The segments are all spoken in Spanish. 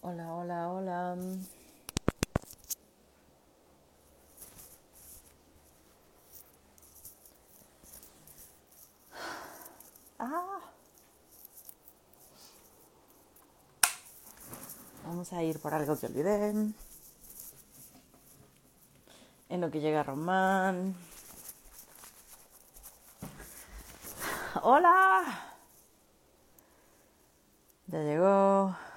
Hola, hola, hola. Ah, vamos a ir por algo que olvidé. En lo que llega Román. Hola. Ya llegó.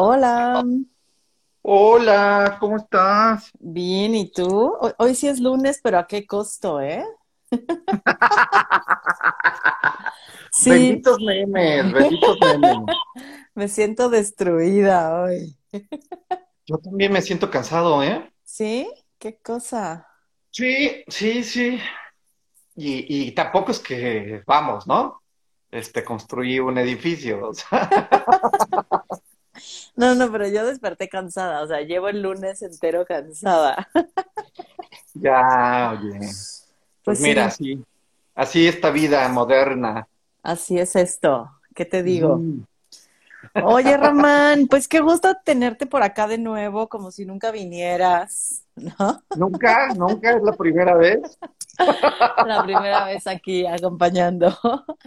Hola. Hola, ¿cómo estás? Bien, ¿y tú? Hoy, hoy sí es lunes, pero ¿a qué costo, eh? Sí, Benditos memes, benditos memes. me siento destruida hoy. Yo también me siento cansado, ¿eh? ¿Sí? ¿Qué cosa? Sí, sí, sí. Y, y tampoco es que, vamos, ¿no? Este, construí un edificio. o sea, No, no, pero yo desperté cansada, o sea, llevo el lunes entero cansada. ya, oye. Pues Pues mira, sí, así, así esta vida moderna. así es esto. ¿Qué te digo? Ujú. Oye, Román, pues qué gusto tenerte por acá de nuevo, como si nunca vinieras, ¿no? Nunca, nunca es la primera vez. La primera vez aquí acompañando.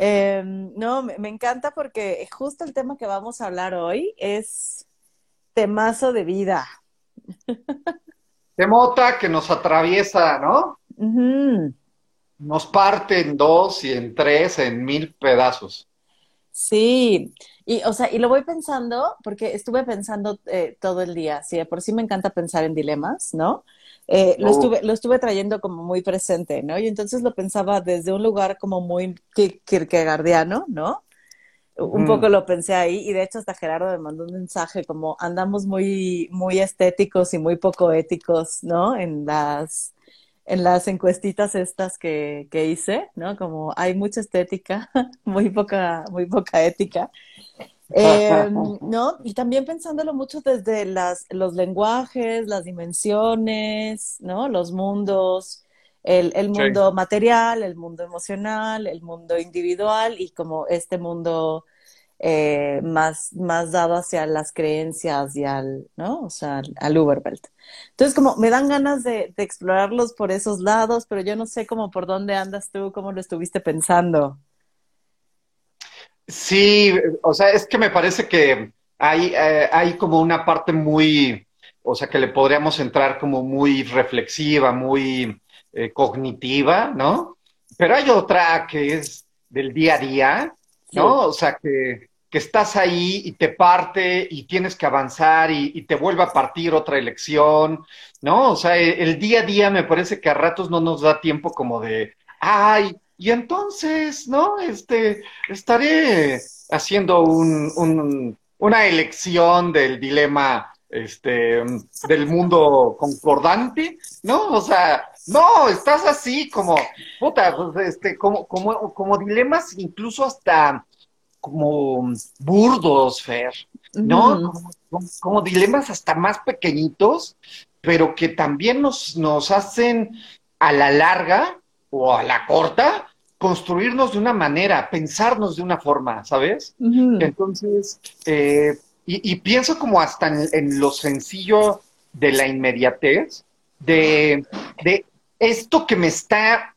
Eh, no, me, encanta porque justo el tema que vamos a hablar hoy es temazo de vida. De mota que nos atraviesa, ¿no? Nos parte en dos y en tres, en mil pedazos. Sí, y o sea, y lo voy pensando porque estuve pensando eh, todo el día, sí, de por sí me encanta pensar en dilemas, ¿no? Eh, lo Uh, estuve, lo estuve trayendo como muy presente, ¿no? Y entonces lo pensaba desde un lugar como muy ki- kierkegaardiano, ¿no? Un poco lo pensé ahí y de hecho hasta Gerardo me mandó un mensaje como andamos muy, muy estéticos y muy poco éticos, ¿no? En las, en las encuestitas estas que, que hice, ¿no? Como hay mucha estética, muy poca, muy poca ética. Eh, ¿no? Y también pensándolo mucho desde las, los lenguajes, las dimensiones, ¿no? Los mundos, el, el Sí. mundo material, el mundo emocional, el mundo individual y como este mundo eh, más, más dado hacia las creencias y al, ¿no? O sea, al, Uberwelt. Entonces, como me dan ganas de, de explorarlos por esos lados, pero yo no sé cómo por dónde andas tú, cómo lo estuviste pensando. Sí, o sea, es que me parece que hay, eh, hay como una parte muy, o sea, que le podríamos entrar como muy reflexiva, muy eh, cognitiva, ¿no? Pero hay otra que es del día a día, Sí. ¿no? O sea, que, que estás ahí y te parte y tienes que avanzar y, y te vuelve a partir otra elección, ¿no? O sea, el, el día a día me parece que a ratos no nos da tiempo como de, ay, y entonces, ¿no? Este estaré haciendo un, un- una elección del dilema este, del mundo concordante, ¿no? O sea, no, estás así como, puta, pues, este, como, como, como dilemas incluso hasta como burdos, Fer, ¿no? Como, como- como dilemas hasta más pequeñitos, pero que también nos, nos hacen a la larga o a la corta construirnos de una manera, pensarnos de una forma, ¿sabes? Entonces, eh, y, y pienso como hasta en, en lo sencillo de la inmediatez, de, de esto que me está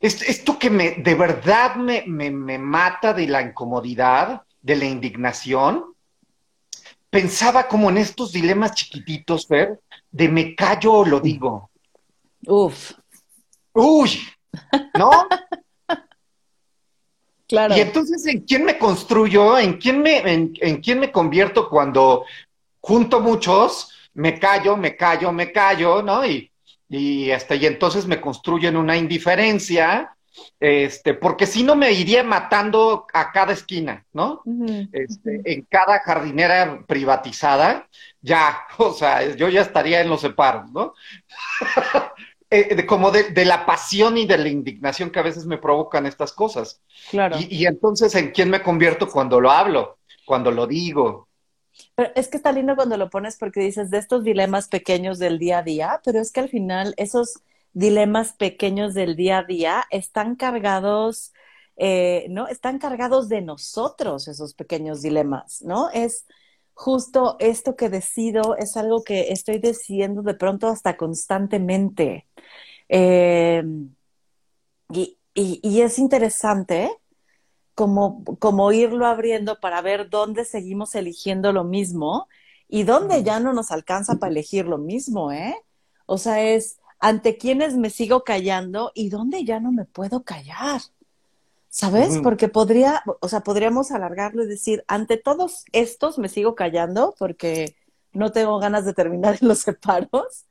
es- Esto que me, de verdad me, me, me mata de la incomodidad, de la indignación, pensaba como en estos dilemas chiquititos, Fer, de me callo o lo digo. Uf, Uy, ¿no? Y claro. entonces, ¿en quién me construyo? ¿En quién me, en, en quién me convierto cuando junto muchos, me callo, me callo, me callo, ¿no? Y, y, este, y entonces me construyo en una indiferencia, este, porque si no me iría matando a cada esquina, ¿no? Este, en cada jardinera privatizada, ya, o sea, yo ya estaría en los separos, ¿no? Eh, de- como de, de la pasión y de la indignación que a veces me provocan estas cosas. Claro. Y, y entonces, ¿en quién me convierto cuando lo hablo? Cuando lo digo. Pero es que está lindo cuando lo pones porque dices de estos dilemas pequeños del día a día, pero es que al final esos dilemas pequeños del día a día están cargados, eh, ¿no? Están cargados de nosotros esos pequeños dilemas, ¿no? Es justo esto que decido, es algo que estoy decidiendo de pronto hasta constantemente. Eh, y, y, es interesante como, como irlo abriendo para ver dónde seguimos eligiendo lo mismo y dónde ya no nos alcanza para elegir lo mismo, ¿eh? O sea, es ante quienes me sigo callando y dónde ya no me puedo callar. ¿Sabes? Porque podría, o sea, podríamos alargarlo y decir, ante todos estos me sigo callando porque no tengo ganas de terminar en los separos,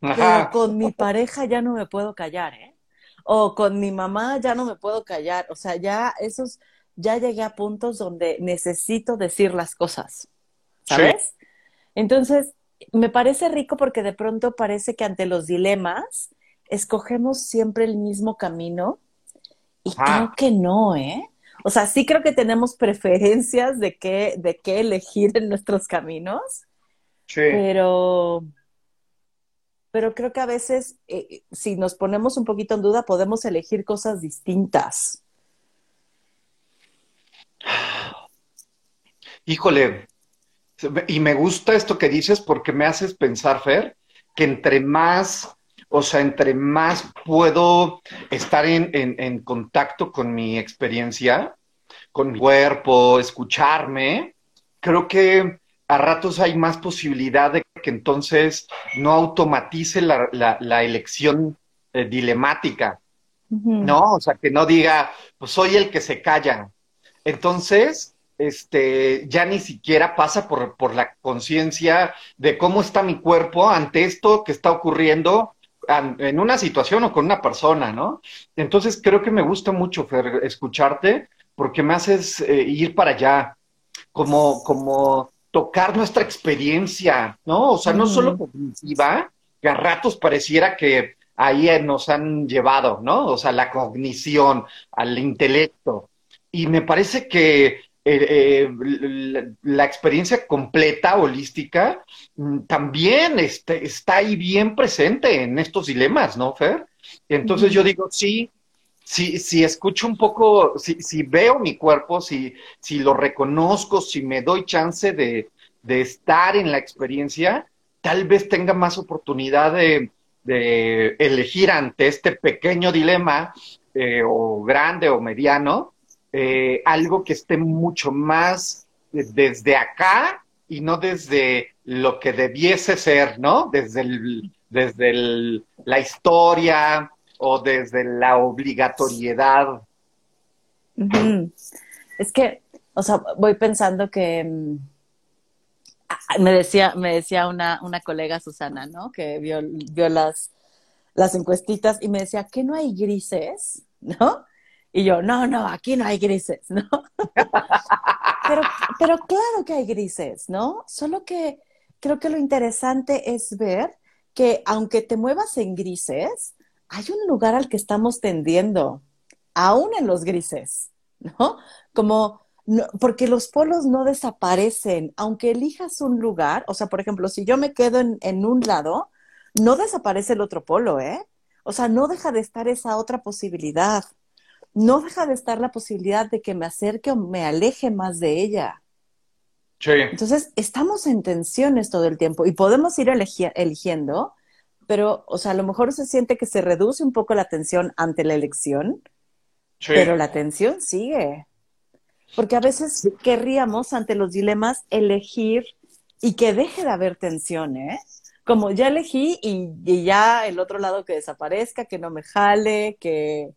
pero con mi pareja ya no me puedo callar, ¿eh? O con mi mamá ya no me puedo callar. O sea, ya esos, ya llegué a puntos donde necesito decir las cosas. ¿Sabes? Entonces, me parece rico porque de pronto parece que ante los dilemas escogemos siempre el mismo camino y creo que no, ¿eh? O sea, sí creo que tenemos preferencias de qué, de qué elegir en nuestros caminos, sí. pero, pero creo que a veces, eh, si nos ponemos un poquito en duda, podemos elegir cosas distintas. Híjole, y me gusta esto que dices porque me haces pensar, Fer, que entre más o sea, entre más puedo estar en, contacto con mi experiencia, con mi cuerpo, escucharme, creo que a ratos hay más posibilidad de que entonces no automatice la, elección eh, dilemática, ¿no? O sea, que no diga, pues soy el que se calla. Entonces, este, ya ni siquiera pasa por, por la conciencia de cómo está mi cuerpo ante esto que está ocurriendo en una situación o con una persona, ¿no? Entonces creo que me gusta mucho, Fer, escucharte porque me haces eh, ir para allá, como, como tocar nuestra experiencia, ¿no? O sea, no solo cognitiva, que a ratos pareciera que ahí nos han llevado, ¿no? O sea, la cognición, al intelecto. Y me parece que eh, eh, la, experiencia completa, holística, mm, también este, está ahí bien presente en estos dilemas, ¿no, Fer? Entonces yo digo, sí, si, si escucho un poco, si, si veo mi cuerpo, si, si lo reconozco, si me doy chance de, de estar en la experiencia, tal vez tenga más oportunidad de, de elegir ante este pequeño dilema, eh, o grande o mediano, eh, algo que esté mucho más desde acá y no desde lo que debiese ser, ¿no? Desde, el, desde la historia o desde la obligatoriedad. Es que, o sea, voy pensando que mm, me decía, me decía una, una colega Susana, ¿no? Que vio, vio las, las encuestitas y me decía, ¿qué no hay grises? ¿No? Y yo, no, no, aquí no hay grises, ¿no? pero, pero claro que hay grises, ¿no? Solo que creo que lo interesante es ver que aunque te muevas en grises, hay un lugar al que estamos tendiendo, aún en los grises, ¿no? Como, porque los polos no desaparecen, aunque elijas un lugar, o sea, por ejemplo, si yo me quedo en, en un lado, no desaparece el otro polo, ¿eh? O sea, no deja de estar esa otra posibilidad no deja de estar la posibilidad de que me acerque o me aleje más de ella. Sí. Entonces, estamos en tensiones todo el tiempo y podemos ir eligiendo, pero, o sea, a lo mejor se siente que se reduce un poco la tensión ante la elección, sí. pero la tensión sigue. Porque a veces querríamos, ante los dilemas, elegir y que deje de haber tensión, ¿eh? Como ya elegí y, y ya el otro lado que desaparezca, que no me jale, que,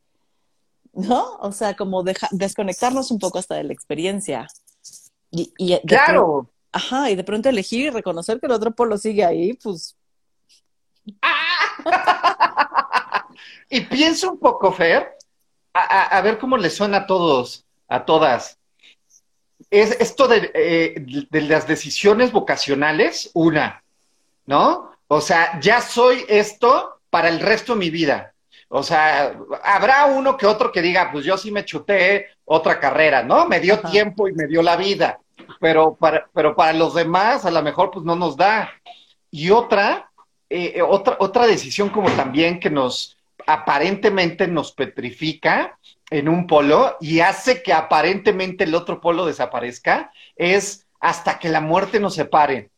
¿no? O sea, como desconectarnos un poco hasta de la experiencia. Y, claro. ajá, y de pronto elegir y reconocer que el otro polo sigue ahí, pues. y pienso un poco, Fer, a, ver cómo le suena a todos, a todas. Es esto de, eh, de las decisiones vocacionales, una, ¿no? O sea, ya soy esto para el resto de mi vida. O sea, habrá uno que otro que diga, pues yo sí me chuté otra carrera, ¿no? Me dio tiempo y me dio la vida. pero para, pero para los demás a lo mejor pues no nos da. Y otra, eh, otra, otra decisión como también que nos aparentemente nos petrifica en un polo y hace que aparentemente el otro polo desaparezca es hasta que la muerte nos separe,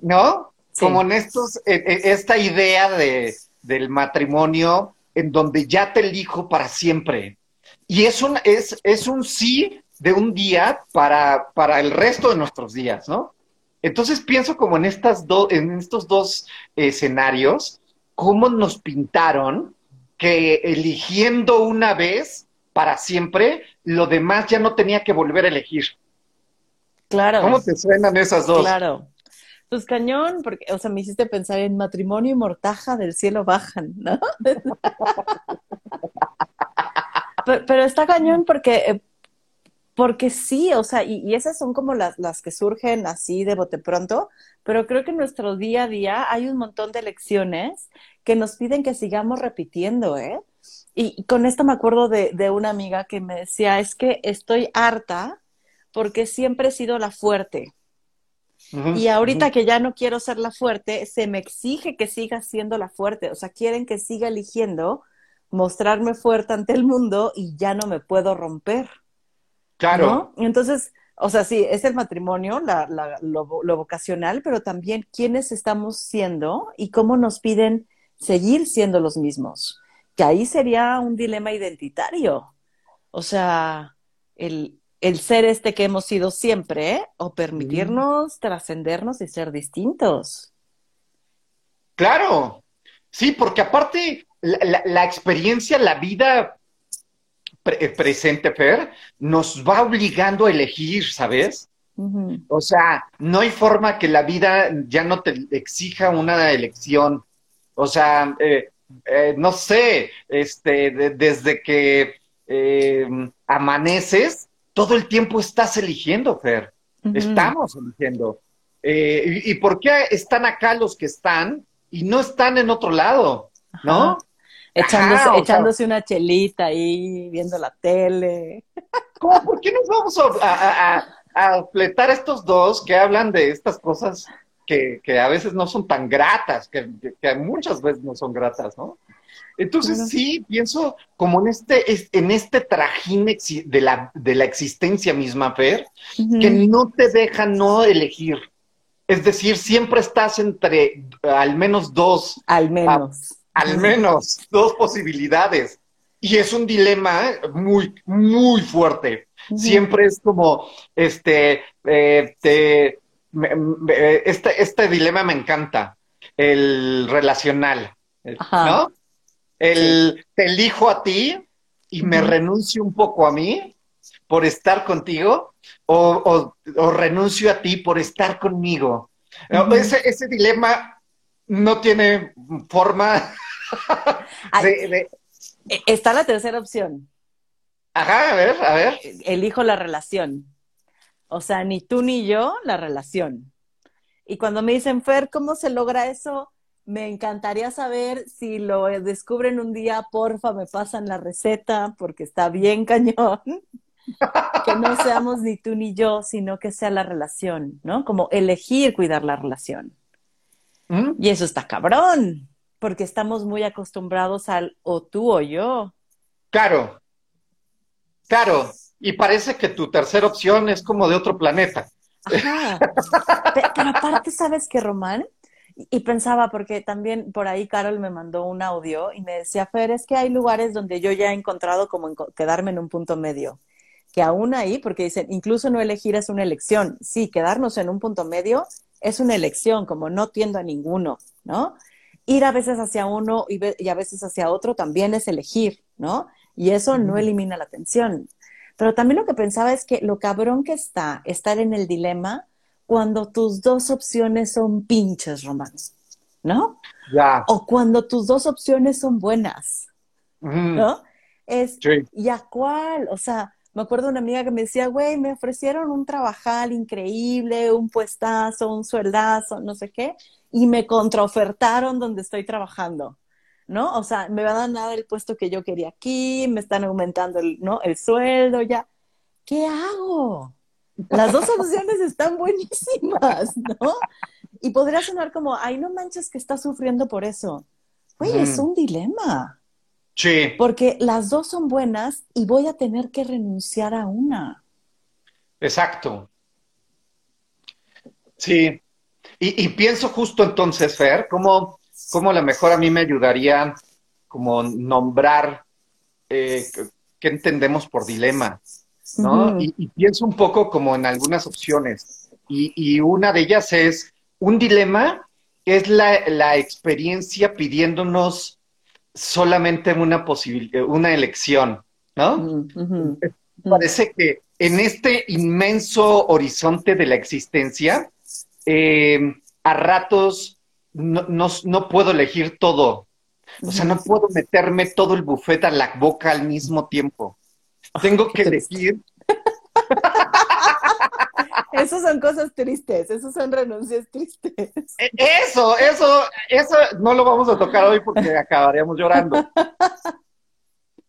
¿no? Como en estos, esta idea de, del matrimonio en donde ya te elijo para siempre. Y es un, es, es un sí de un día para, para el resto de nuestros días, ¿no? Entonces pienso como en, estas en estos dos escenarios, cómo nos pintaron que eligiendo una vez para siempre, lo demás ya no tenía que volver a elegir. Claro. ¿Cómo te suenan esas dos? Claro. Pues cañón, porque, o sea, me hiciste pensar en matrimonio y mortaja del cielo bajan, ¿no? pero, está cañón porque, eh, porque sí, o sea, y, esas son como las, las, que surgen así de bote pronto, pero creo que en nuestro día a día hay un montón de lecciones que nos piden que sigamos repitiendo, ¿eh? Y, con esto me acuerdo de, de una amiga que me decía, es que estoy harta porque siempre he sido la fuerte y ahorita que ya no quiero ser la fuerte, se me exige que siga siendo la fuerte. O sea, quieren que siga eligiendo mostrarme fuerte ante el mundo y ya no me puedo romper. Claro. Entonces, o sea, sí, es el matrimonio, la, lo, lo, vocacional, pero también quiénes estamos siendo y cómo nos piden seguir siendo los mismos. Que ahí sería un dilema identitario. O sea, el, el ser este que hemos sido siempre, o permitirnos trascendernos y ser distintos. Claro, sí, porque aparte la, experiencia, la vida eh, presente, Fer, nos va obligando a elegir, ¿sabes? O sea, no hay forma que la vida ya no te exija una elección. O sea, eh, eh, no sé, este, desde que amaneces, todo el tiempo estás eligiendo, Fer. Estamos eligiendo. Eh, y, por qué están acá los que están y no están en otro lado? ¿No? Echándose, echándose una chelita ahí, viendo la tele. ¿Cómo? ¿Por qué nos vamos a, a, fletar estos dos que hablan de estas cosas que, que, a veces no son tan gratas, que, que, muchas veces no son gratas, ¿no? Entonces sí, pienso como en este, en este trajín de la, de la existencia misma, Fer, que no te deja no elegir. Es decir, siempre estás entre al menos dos. Al menos. Al menos dos posibilidades. Y es un dilema muy, muy fuerte. Siempre es como, este, eh, este, este dilema me encanta, el relacional, ¿no? El te elijo a ti y me renuncio un poco a mí por estar contigo o, renuncio a ti por estar conmigo. ese, dilema no tiene forma de, e, Está la tercera opción. Ajá, a ver, a ver. Elijo la relación. O sea, ni tú ni yo, la relación. Y cuando me dicen, Fer, ¿cómo se logra eso? Me encantaría saber si lo descubren un día, porfa, me pasan la receta porque está bien cañón. que no seamos ni tú ni yo, sino que sea la relación, ¿no? Como elegir cuidar la relación. ¿Mm? Y eso está cabrón, porque estamos muy acostumbrados al o tú o yo. Claro, claro. Y parece que tu tercera opción es como de otro planeta. Ajá. Pero aparte, ¿sabes qué, Román? Y pensaba, porque también por ahí Carol me mandó un audio y me decía, Fer, es que hay lugares donde yo ya he encontrado como quedarme en un punto medio. Que aún ahí, porque dicen, incluso no elegir es una elección. Sí, quedarnos en un punto medio es una elección, como no tiendo a ninguno, ¿no? Ir a veces hacia uno y, y a veces hacia otro también es elegir, ¿no? Y eso no elimina la tensión. Pero también lo que pensaba es que lo cabrón que está estar en el dilema cuando tus dos opciones son pinches, Román, ¿no? Ya. O cuando tus dos opciones son buenas, ¿no? Es, ¿y a cuál? O sea, me acuerdo una amiga que me decía, güey, me ofrecieron un trabajal increíble, un puestazo, un sueldazo, no sé qué, y me contraofertaron donde estoy trabajando, ¿no? O sea, me van a dar el puesto que yo quería aquí, me están aumentando el, ¿no? el sueldo, ya. ¿Qué hago? Las dos opciones están buenísimas, ¿no? Y podría sonar como, ay, no manches que estás sufriendo por eso. Güey, es un dilema. Sí. Porque las dos son buenas y voy a tener que renunciar a una. Exacto. Sí. Y, pienso justo entonces, Fer, cómo, cómo a lo mejor a mí me ayudaría como nombrar eh, qué entendemos por dilema, ¿no? y, pienso un poco como en algunas opciones. Y, y una de ellas es, un dilema es la, la experiencia pidiéndonos solamente una posibilidad, una elección, ¿no? Parece que en este inmenso horizonte de la existencia, eh, a ratos no, no, puedo elegir todo. O sea, no puedo meterme todo el buffet a la boca al mismo tiempo. Tengo que elegir. Esas son cosas tristes, esos son renuncias tristes. E, eso, eso, eso no lo vamos a tocar hoy porque acabaríamos llorando.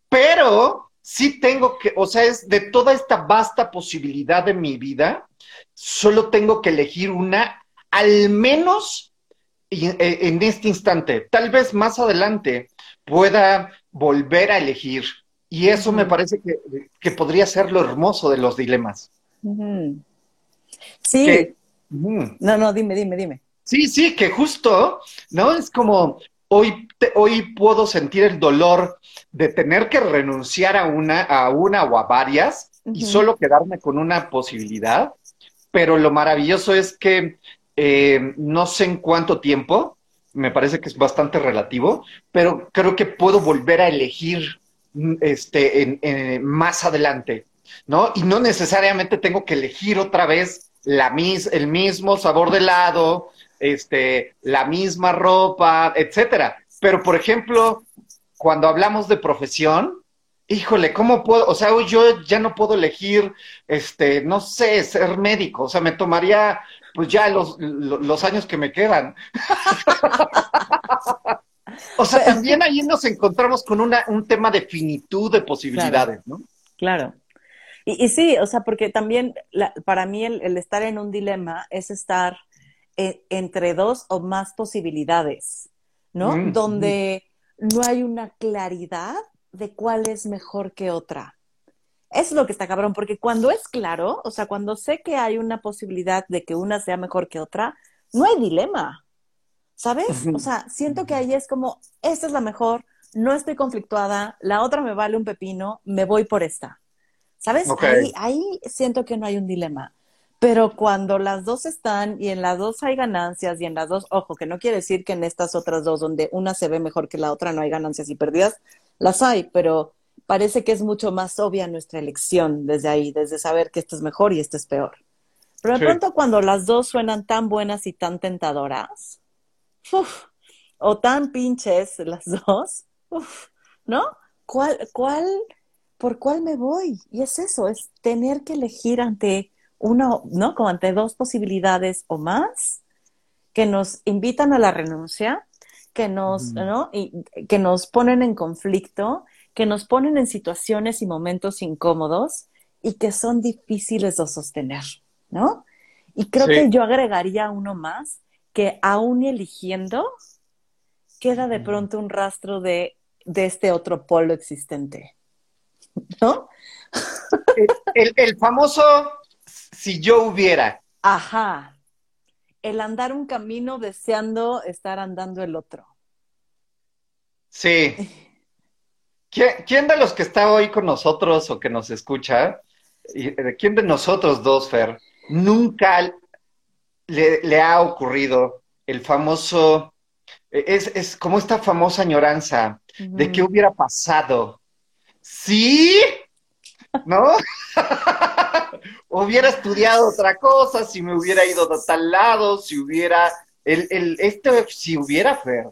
Pero sí tengo que, o sea, es de toda esta vasta posibilidad de mi vida, solo tengo que elegir una, al menos e, en este instante. Tal vez más adelante pueda volver a elegir. Y eso me parece que, podría ser lo hermoso de los dilemas. Sí. No, no, dime, dime, dime. Sí, sí, que justo, ¿no? Es como hoy, hoy puedo sentir el dolor de tener que renunciar a una, a una o a varias y solo quedarme con una posibilidad. Pero lo maravilloso es que eh, no sé en cuánto tiempo, me parece que es bastante relativo, pero creo que puedo volver a elegir este, en, más adelante, ¿no? Y no necesariamente tengo que elegir otra vez la mis, el mismo sabor de helado, este, la misma ropa, etcétera. Pero, por ejemplo, cuando hablamos de profesión, híjole, ¿cómo puedo? O sea, yo ya no puedo elegir, este, no sé, ser médico. O sea, me tomaría, pues ya los, los años que me quedan. o sea, también ahí nos encontramos con una, un tema de finitud de posibilidades, ¿no? Claro. Y, sí, o sea, porque también para mí el, estar en un dilema es estar entre dos o más posibilidades, ¿no? Mm, Donde no hay una claridad de cuál es mejor que otra. Eso es lo que está cabrón, porque cuando es claro, o sea, cuando sé que hay una posibilidad de que una sea mejor que otra, no hay dilema, ¿sabes? O sea, siento que ahí es como, esta es la mejor, no estoy conflictuada, la otra me vale un pepino, me voy por esta. ¿Sabes? Ahí, siento que no hay un dilema. Pero cuando las dos están y en las dos hay ganancias y en las dos, ojo, que no quiere decir que en estas otras dos, donde una se ve mejor que la otra, no hay ganancias y pérdidas, las hay, pero parece que es mucho más obvia nuestra elección desde ahí, desde saber que esto es mejor y esto es peor. Pero de pronto cuando las dos suenan tan buenas y tan tentadoras, o tan pinches las dos, ¿no? ¿Cuál, cuál ¿por cuál me voy? Y es eso, es tener que elegir ante una, ¿no? Como ante dos posibilidades o más que nos invitan a la renuncia, que nos, ¿no? Y que nos ponen en conflicto, que nos ponen en situaciones y momentos incómodos y que son difíciles de sostener, ¿no? Y creo que yo agregaría uno más, que aún eligiendo, queda de pronto un rastro de, de este otro polo existente. ¿No? El, famoso si yo hubiera. Ajá. El andar un camino deseando estar andando el otro. Sí. ¿Quién, de los que está hoy con nosotros o que nos escucha, eh, quién de nosotros dos, Fer, nunca le, ha ocurrido el famoso, es, es, como esta famosa añoranza de qué hubiera pasado sí, ¿no? hubiera estudiado otra cosa, si me hubiera ido a tal lado, si hubiera, el, el, este, si hubiera Fer.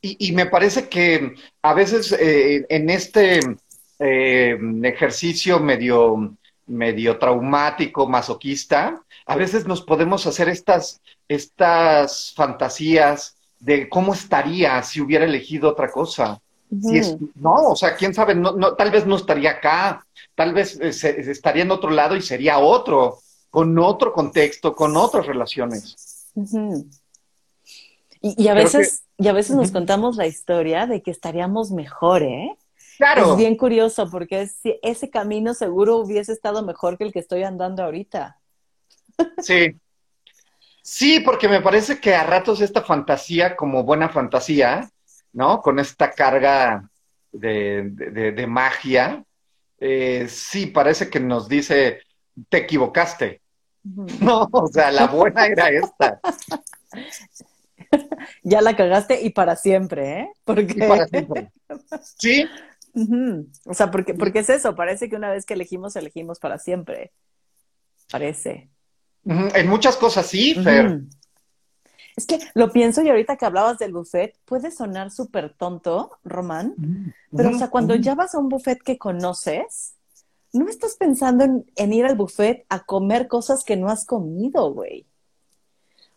y, me parece que a veces eh, en este eh, ejercicio medio, medio traumático, masoquista, a veces nos podemos hacer estas, estas fantasías de cómo estaría si hubiera elegido otra cosa. Si es, no, o sea, quién sabe, no, no, tal vez no estaría acá, tal vez eh, estaría en otro lado y sería otro, con otro contexto, con otras relaciones. y, a veces, y a veces nos contamos la historia de que estaríamos mejor, ¿eh? Claro. Es bien curioso porque ese camino seguro hubiese estado mejor que el que estoy andando ahorita. Sí. Sí, porque me parece que a ratos esta fantasía, como buena fantasía, ¿no? Con esta carga de, magia, eh, sí, parece que nos dice, te equivocaste. No, o sea, la buena era esta. Ya la cagaste y para siempre, ¿eh? Porque... Y para siempre. Sí, o sea, porque, porque es eso, parece que una vez que elegimos, elegimos para siempre. Parece. En muchas cosas sí, Fer. Es que lo pienso y ahorita que hablabas del buffet, puede sonar súper tonto, Román, pero o sea, cuando ya vas a un buffet que conoces, no estás pensando en, en ir al buffet a comer cosas que no has comido, güey.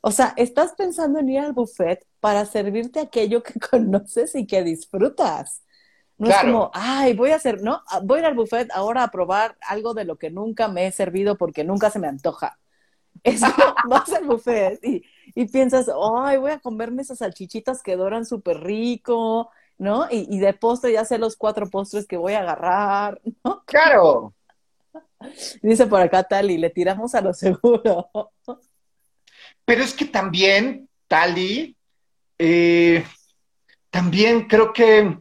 O sea, estás pensando en ir al buffet para servirte aquello que conoces y que disfrutas. No es como, ay, voy a hacer, no, ah, voy a ir al buffet ahora a probar algo de lo que nunca me he servido porque nunca se me antoja. Es como, vas al buffet y, y, piensas, ay, voy a comerme esas salchichitas que doran súper rico, ¿no? Y, y, de postre ya sé los cuatro postres que voy a agarrar, ¿no? Claro. Dice por acá Tali, le tiramos a lo seguro. Pero es que también, Tali, eh, también creo que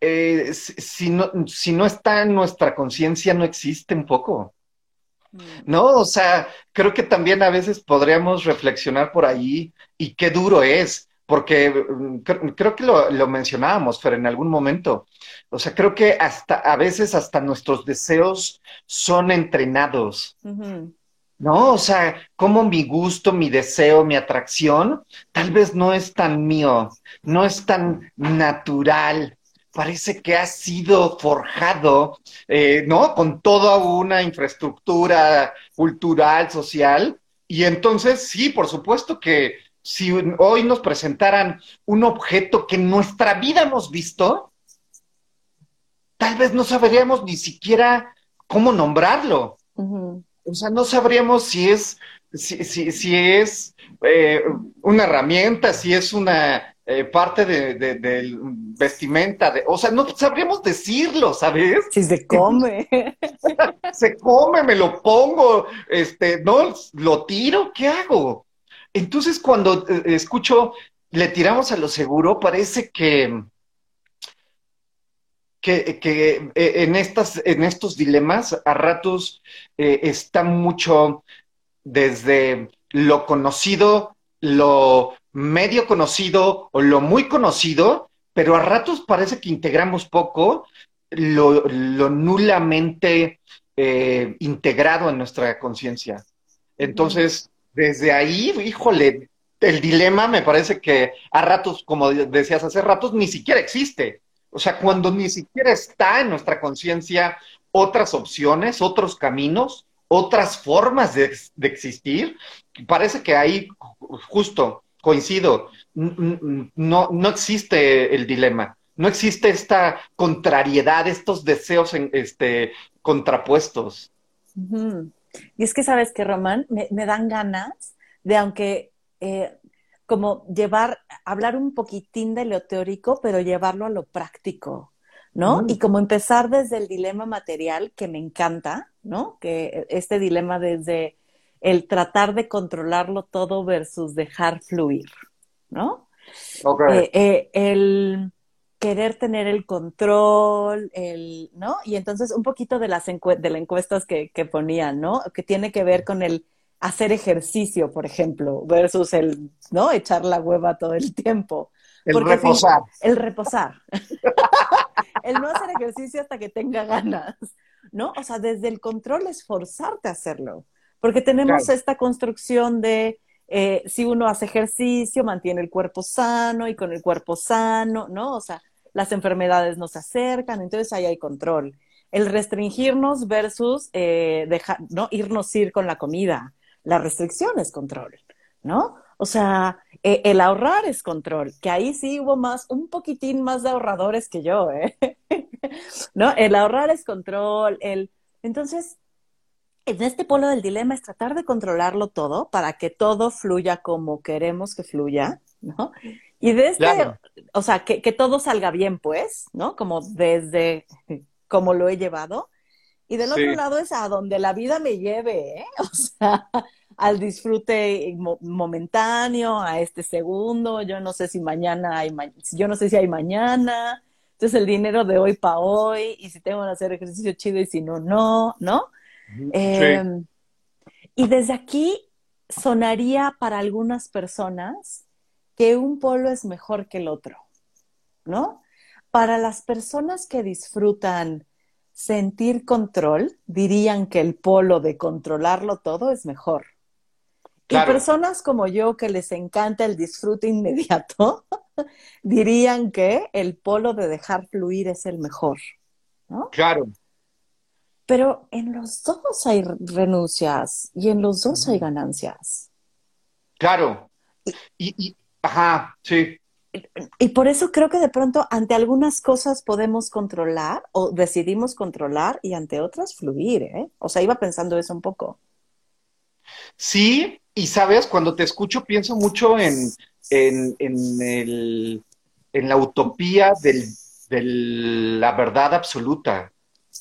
eh, si, no, si no está en nuestra conciencia, no existe un poco. Mm. ¿No? O sea, creo que también a veces podríamos reflexionar por ahí y qué duro es, porque mm, creo, que lo, mencionábamos, Fer, en algún momento. O sea, creo que hasta a veces hasta nuestros deseos son entrenados. ¿no? O sea, como mi gusto, mi deseo, mi atracción, tal vez no es tan mío, no es tan natural, parece que ha sido forjado, eh, ¿no? Con toda una infraestructura cultural, social. Y entonces, sí, por supuesto que si hoy nos presentaran un objeto que en nuestra vida hemos visto, tal vez no sabríamos ni siquiera cómo nombrarlo. O sea, no sabríamos si es, si, si, si es eh, una herramienta, si es una eh, parte de, de, vestimenta, de, o sea, no sabríamos decirlo, ¿sabes? Si se come. se come, me lo pongo, este, no, lo tiro, ¿qué hago? Entonces, cuando eh, escucho, le tiramos a lo seguro, parece que, que, que eh, en, estas, en estos dilemas, a ratos está mucho desde lo conocido, lo medio conocido o lo muy conocido, pero a ratos parece que integramos poco lo, nulamente eh, integrado en nuestra conciencia. Entonces, desde ahí, híjole, el dilema me parece que a ratos, como decías hace ratos, ni siquiera existe. O sea, cuando ni siquiera está en nuestra conciencia otras opciones, otros caminos, otras formas de, de, existir, parece que ahí justo coincido, no, no existe el dilema, no existe esta contrariedad, estos deseos en, este, contrapuestos. Y es que, ¿sabes que Román? Me, dan ganas de, aunque eh, como llevar, hablar un poquitín de lo teórico, pero llevarlo a lo práctico, ¿no? Y como empezar desde el dilema material, que me encanta, ¿no? Que este dilema desde el tratar de controlarlo todo versus dejar fluir, ¿no? Eh, eh, el querer tener el control, el, ¿no? Y entonces un poquito de las, de las encuestas que, que ponían, ¿no? Que tiene que ver con el hacer ejercicio, por ejemplo, versus el, ¿no? Echar la hueva todo el tiempo. El reposar. el reposar. el no hacer ejercicio hasta que tenga ganas, ¿no? O sea, desde el control esforzarte a hacerlo. Porque tenemos esta construcción de eh, si uno hace ejercicio, mantiene el cuerpo sano y con el cuerpo sano, ¿no? O sea, las enfermedades nos acercan, entonces ahí hay control. El restringirnos versus eh, dejar, ¿no? Irnos ir con la comida. La restricción es control, ¿no? O sea, e, el ahorrar es control, que ahí sí hubo más, un poquitín más de ahorradores que yo, ¿eh? ¿No? El ahorrar es control, el... Entonces, en este polo del dilema es tratar de controlarlo todo para que todo fluya como queremos que fluya, ¿no? Y desde, o sea, que, que, todo salga bien, pues, ¿no? Como desde como lo he llevado. Y del otro lado es a donde la vida me lleve, ¿eh? O sea, al disfrute momentáneo, a este segundo, yo no sé si mañana hay, yo no sé si hay mañana, entonces el dinero de hoy para hoy, y si tengo que hacer ejercicio chido y si no, no, ¿no? Em, y desde aquí sonaría para algunas personas que un polo es mejor que el otro, ¿no? Para las personas que disfrutan sentir control, dirían que el polo de controlarlo todo es mejor. Y personas como yo que les encanta el disfrute inmediato, dirían que el polo de dejar fluir es el mejor. ¿no? Claro. Pero en los dos hay renuncias y en los dos hay ganancias. Claro. Y, y ajá, sí. Y por eso creo que de pronto ante algunas cosas podemos controlar o decidimos controlar y ante otras fluir, ¿eh? O sea, iba pensando eso un poco. Sí, y sabes, cuando te escucho pienso mucho en, en, en, el, en la utopía del, de la verdad absoluta,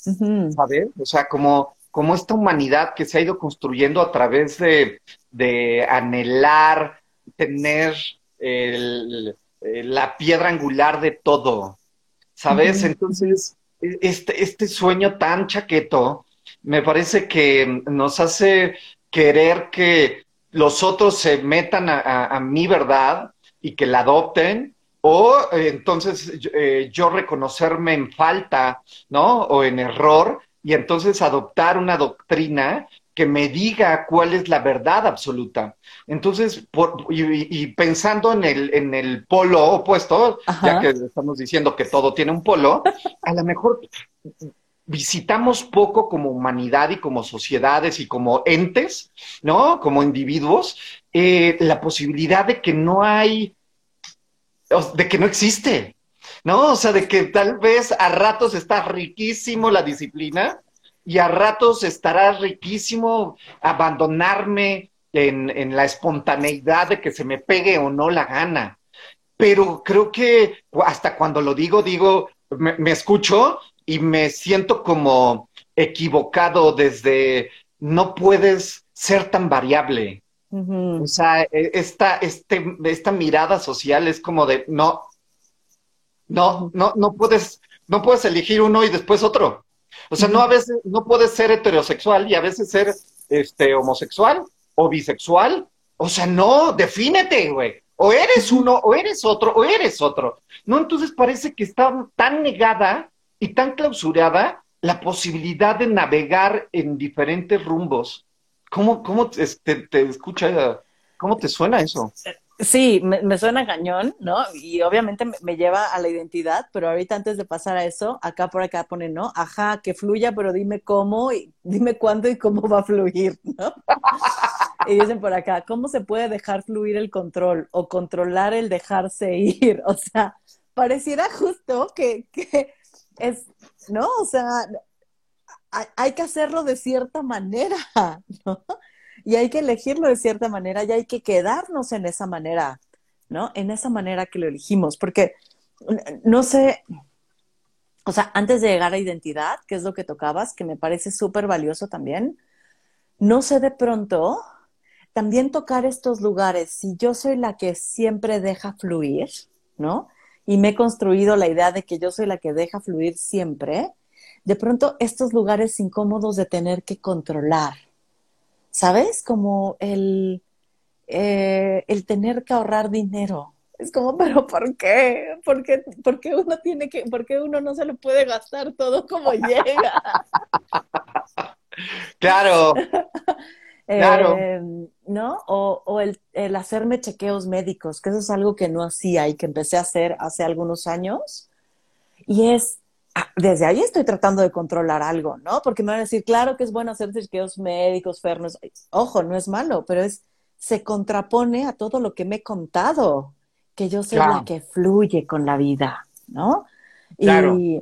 ¿sabes? O sea, como, como esta humanidad que se ha ido construyendo a través de, de anhelar, tener el, la piedra angular de todo, ¿sabes? Entonces, este, este sueño tan chaqueto me parece que nos hace querer que los otros se metan a, mi verdad y que la adopten, o eh, entonces eh, yo reconocerme en falta, ¿no? O en error, y entonces adoptar una doctrina que me diga cuál es la verdad absoluta. Entonces, por, y, pensando en el, en el polo opuesto, ya que estamos diciendo que todo tiene un polo, a lo mejor visitamos poco como humanidad y como sociedades y como entes, ¿no? Como individuos, eh, la posibilidad de que no hay, de que no existe, ¿no? O sea, de que tal vez a ratos está riquísimo la disciplina y a ratos estará riquísimo abandonarme en, en la espontaneidad de que se me pegue o no la gana. Pero creo que hasta cuando lo digo, digo, me escucho y me siento como equivocado desde no puedes ser tan variable. O sea, e, esta, este, esta mirada social es como de no, no, no, no puedes, no puedes elegir uno y después otro. O sea, no a veces, no puedes ser heterosexual y a veces ser este homosexual o bisexual. O sea, no, defínete, güey. O eres uno, o eres otro, o eres otro. No, entonces parece que está tan negada y tan clausurada la posibilidad de navegar en diferentes rumbos. ¿Cómo, cómo te, te escucha, cómo te suena eso? Sí, me, suena cañón, ¿no? Y obviamente me, lleva a la identidad, pero ahorita antes de pasar a eso, acá por acá pone, ¿no? Ajá, que fluya, pero dime cómo, y dime cuándo y cómo va a fluir, ¿no? y dicen por acá, ¿cómo se puede dejar fluir el control o controlar el dejarse ir? O sea, pareciera justo que, que es, ¿no? O sea, hay, que hacerlo de cierta manera, ¿no? Y hay que elegirlo de cierta manera y hay que quedarnos en esa manera, ¿no? En esa manera que lo elegimos, porque no sé, o sea, antes de llegar a identidad, que es lo que tocabas, que me parece súper valioso también, no sé de pronto también tocar estos lugares, si yo soy la que siempre deja fluir, ¿no? y me he construido la idea de que yo soy la que deja fluir siempre, de pronto estos lugares incómodos de tener que controlar, ¿sabes? Como el, eh, el tener que ahorrar dinero. Es como, pero ¿por qué? ¿Por qué, por qué uno tiene que, por qué uno no se lo puede gastar todo como llega? claro. Claro. Em, ¿No? O, el, hacerme chequeos médicos, que eso es algo que no hacía y que empecé a hacer hace algunos años. Y es, desde ahí estoy tratando de controlar algo, ¿no? Porque me van a decir, claro que es bueno hacer chequeos médicos, fernos. Ojo, no es malo, pero es, se contrapone a todo lo que me he contado, que yo soy la que fluye con la vida, ¿no? Y,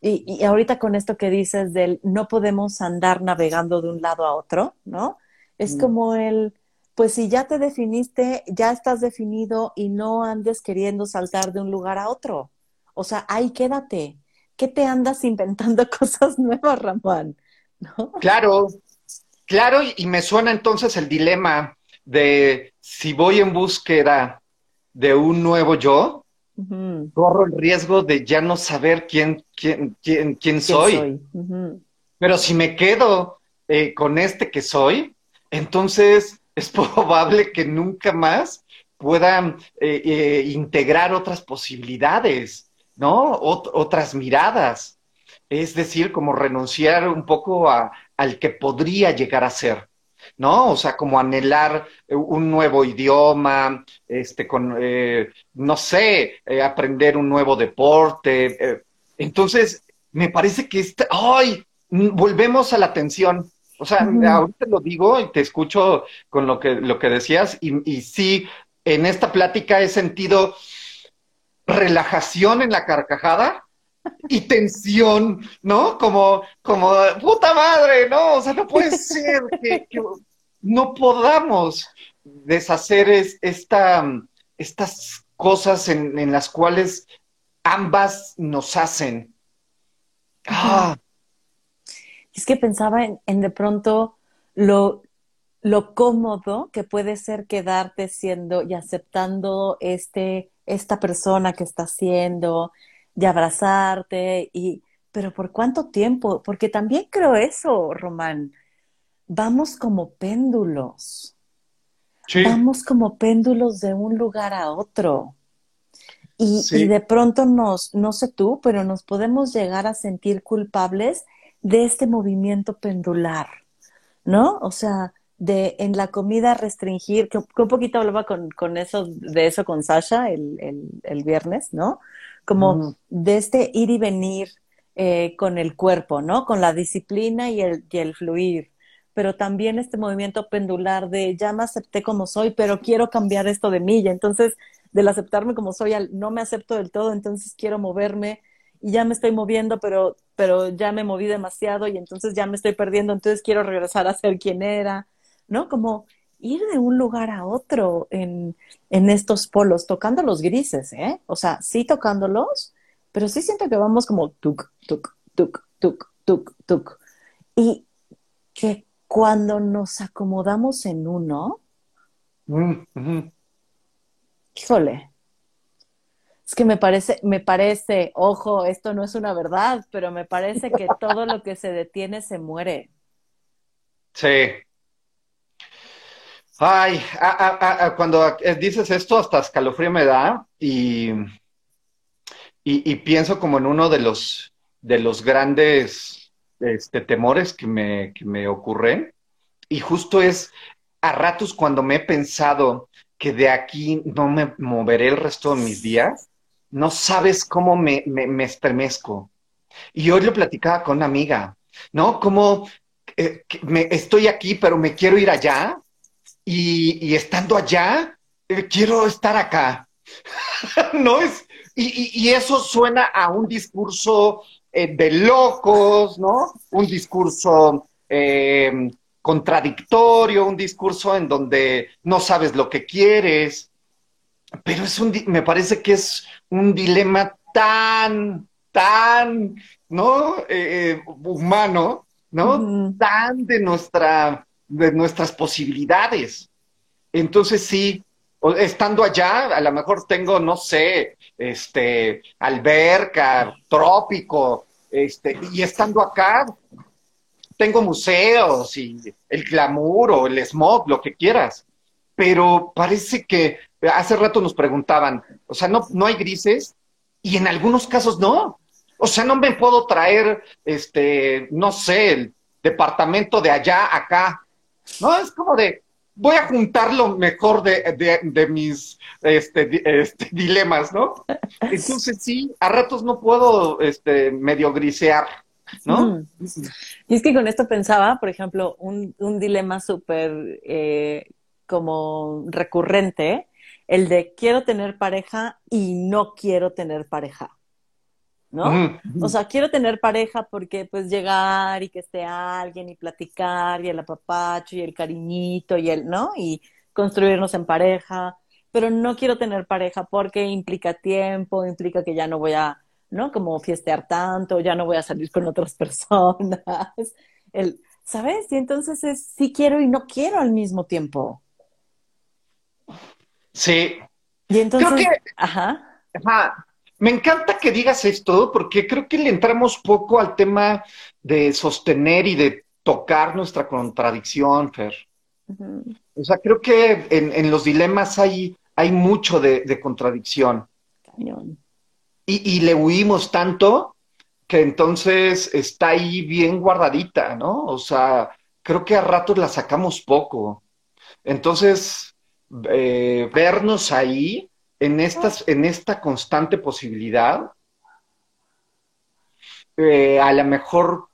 y, ahorita con esto que dices del no podemos andar navegando de un lado a otro, ¿no? Es mm. como el, pues si ya te definiste, ya estás definido y no andes queriendo saltar de un lugar a otro. O sea, ahí quédate. ¿Qué te andas inventando cosas nuevas, Ramón? ¿No? Claro, claro, y me suena entonces el dilema de si voy en búsqueda de un nuevo yo, corro el riesgo de ya no saber quién, quién, quién, quién soy. Pero si me quedo eh, con este que soy, entonces es probable que nunca más pueda eh, eh, integrar otras posibilidades, ¿no? otras miradas. Es decir, como renunciar un poco a, al que podría llegar a ser. ¿no? O sea, como anhelar un nuevo idioma, este, con, eh, no sé, eh, aprender un nuevo deporte. Eh. Entonces, me parece que está, ¡ay! Volvemos a la atención. O sea, ahorita lo digo y te escucho con lo que, lo que decías y, y sí, en esta plática he sentido relajación en la carcajada, y tensión, ¿no? Como, como, puta madre, ¿no? O sea, no puede ser que, no podamos deshacer esta, estas cosas en, las cuales ambas nos hacen. Ah. Es que pensaba en, de pronto lo, lo cómodo que puede ser quedarte siendo y aceptando este, esta persona que está siendo, de abrazarte y pero ¿por cuánto tiempo? Porque también creo eso, Román. Vamos como péndulos. Vamos como péndulos de un lugar a otro. Y, y, de pronto nos, no sé tú, pero nos podemos llegar a sentir culpables de este movimiento pendular, ¿no? O sea, de en la comida restringir, que, un poquito hablaba con, con, eso, de eso con Sasha el, el, el viernes, ¿no? como de este ir y venir eh, con el cuerpo, ¿no? Con la disciplina y el, y el fluir, pero también este movimiento pendular de ya me acepté como soy, pero quiero cambiar esto de mí, y entonces del aceptarme como soy, no me acepto del todo, entonces quiero moverme y ya me estoy moviendo, pero, pero ya me moví demasiado y entonces ya me estoy perdiendo, entonces quiero regresar a ser quien era, ¿no? Como ir de un lugar a otro en, estos polos, tocando los grises, ¿eh? O sea, sí tocándolos, pero sí siento que vamos como tuk, tuk, tuk, tuk, tuk, tuk. Y que cuando nos acomodamos en uno, mm, híjole, es que me parece, me parece, ojo, esto no es una verdad, pero me parece que todo lo que se detiene se muere. Sí, Ay, cuando dices esto, hasta escalofrío me da y, y, pienso como en uno de los, de los grandes este, temores que me, que me ocurren. Y justo es a ratos cuando me he pensado que de aquí no me moveré el resto de mis días, no sabes cómo me, me, estremezco. Y hoy lo platicaba con una amiga, ¿no? Como eh, me, estoy aquí, pero me quiero ir allá y, estando allá, eh, quiero estar acá. no es, y, eso suena a un discurso eh, de locos, ¿no? Un discurso eh, contradictorio, un discurso en donde no sabes lo que quieres. Pero es un, me parece que es un dilema tan, tan, ¿no? humano, ¿no? Tan de nuestra de nuestras posibilidades. Entonces sí, estando allá, a lo mejor tengo, no sé, este, alberca, trópico, este, y estando acá, tengo museos y el glamour o el smog, lo que quieras. Pero parece que hace rato nos preguntaban, o sea, no, no hay grises y en algunos casos no. O sea, no me puedo traer, este, no sé, el departamento de allá acá ¿no? Es como de, voy a juntar lo mejor de, mis este, este, dilemas, ¿no? Entonces sí, a ratos no puedo este, medio grisear, ¿no? Y es que con esto pensaba, por ejemplo, un, dilema súper, eh, como recurrente el de quiero tener pareja y no quiero tener pareja. ¿No? O sea, quiero tener pareja porque pues llegar y que esté alguien y platicar y el apapacho y el cariñito y el, ¿no? Y construirnos en pareja, pero no quiero tener pareja porque implica tiempo, implica que ya no voy a, ¿no? Como fiestear tanto, ya no voy a salir con otras personas. El, ¿Sabes? Y entonces es sí quiero y no quiero al mismo tiempo. Sí. Y entonces, creo que, ajá. ajá. Me encanta que digas esto porque creo que le entramos poco al tema de sostener y de tocar nuestra contradicción, Fer. O sea, creo que en, los dilemas hay, hay mucho de, contradicción. Y, y, le huimos tanto que entonces está ahí bien guardadita, ¿no? O sea, creo que a ratos la sacamos poco. Entonces, eh, vernos ahí en, estas, en esta constante posibilidad, eh, a lo mejor,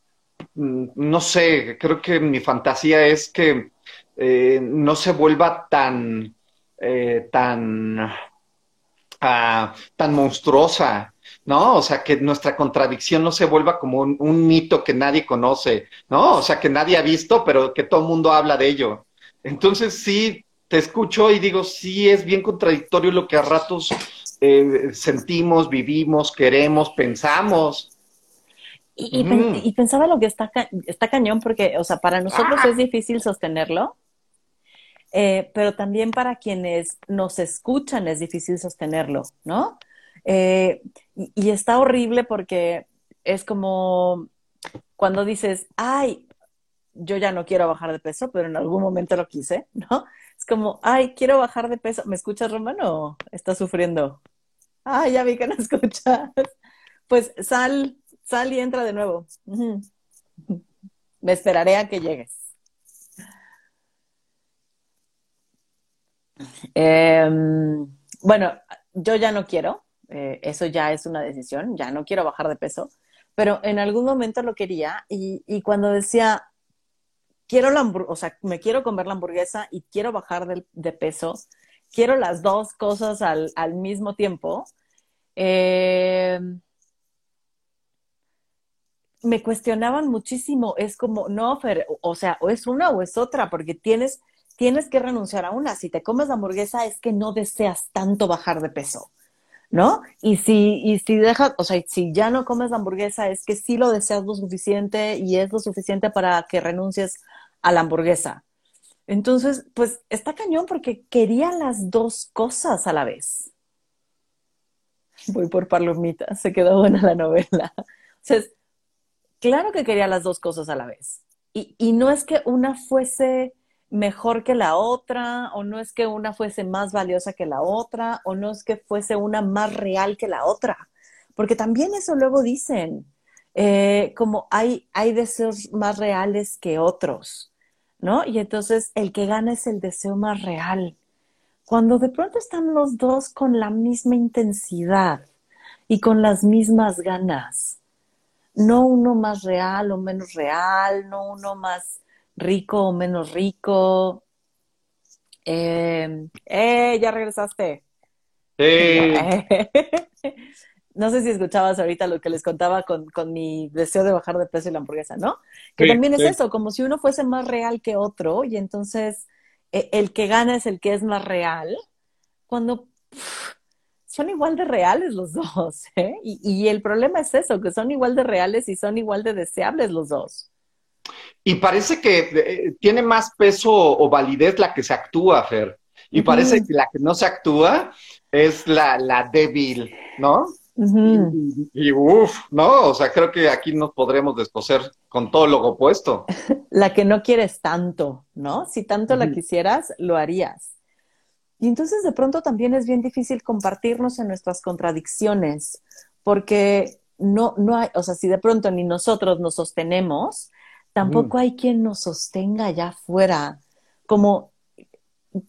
mm, no sé, creo que mi fantasía es que eh, no se vuelva tan, tan, ah, tan monstruosa, ¿no? O sea, que nuestra contradicción no se vuelva como un, un, mito que nadie conoce, ¿no? O sea, que nadie ha visto, pero que todo el mundo habla de ello. Entonces, sí, te escucho y digo, sí, es bien contradictorio lo que a ratos eh, sentimos, vivimos, queremos, pensamos. Y, pensaba lo que está, está cañón, porque, o sea, para nosotros ah. es difícil sostenerlo, eh, pero también para quienes nos escuchan es difícil sostenerlo, ¿no? Eh, y, está horrible porque es como cuando dices, ay, yo ya no quiero bajar de peso, pero en algún momento lo quise, ¿no? Es como, ay, quiero bajar de peso. ¿Me escuchas, Romano? ¿Estás sufriendo? Ay, ya vi que no escuchas. Pues sal, sal y entra de nuevo. Me esperaré a que llegues. Em, bueno, yo ya no quiero. Eh, eso ya es una decisión. Ya no quiero bajar de peso. Pero en algún momento lo quería y cuando decía, quiero la o sea, me quiero comer la hamburguesa y quiero bajar de, peso, quiero las dos cosas al, mismo tiempo, eh, me cuestionaban muchísimo, es como, no, Fer, o sea, o es una o es otra, porque tienes, tienes que renunciar a una. Si te comes la hamburguesa es que no deseas tanto bajar de peso. ¿no? Y si, y si dejas, o sea, si ya no comes la hamburguesa, es que sí lo deseas lo suficiente y es lo suficiente para que renuncies a la hamburguesa. Entonces, pues está cañón porque quería las dos cosas a la vez. Voy por palomitas, se quedó buena la novela. Claro que quería las dos cosas a la vez. Y, y no es que una fuese mejor que la otra, o no es que una fuese más valiosa que la otra, o no es que fuese una más real que la otra, porque también eso luego dicen, eh, como hay, hay deseos más reales que otros. ¿No? Y entonces el que gana es el deseo más real. Cuando de pronto están los dos con la misma intensidad y con las mismas ganas, no uno más real o menos real, no uno más rico o menos rico. Eh, eh ya regresaste. Sí. no sé si escuchabas ahorita lo que les contaba con, mi deseo de bajar de peso y la hamburguesa, ¿no? Que también es eso, como si uno fuese más real que otro y entonces e, el que gana es el que es más real, cuando son igual de reales los dos, ¿eh? Y, y el problema es eso, que son igual de reales y son igual de deseables los dos. Y parece que eh, tiene más peso o validez la que se actúa, Fer. Y parece que la que no se actúa es la, la débil, ¿no? Y, uff, ¿no? O sea, creo que aquí nos podremos descoser con todo lo opuesto. La que no quieres tanto, ¿no? Si tanto la quisieras, lo harías. Y entonces de pronto también es bien difícil compartirnos en nuestras contradicciones, porque no, no hay, o sea, si de pronto ni nosotros nos sostenemos, tampoco hay quien nos sostenga allá afuera. Como,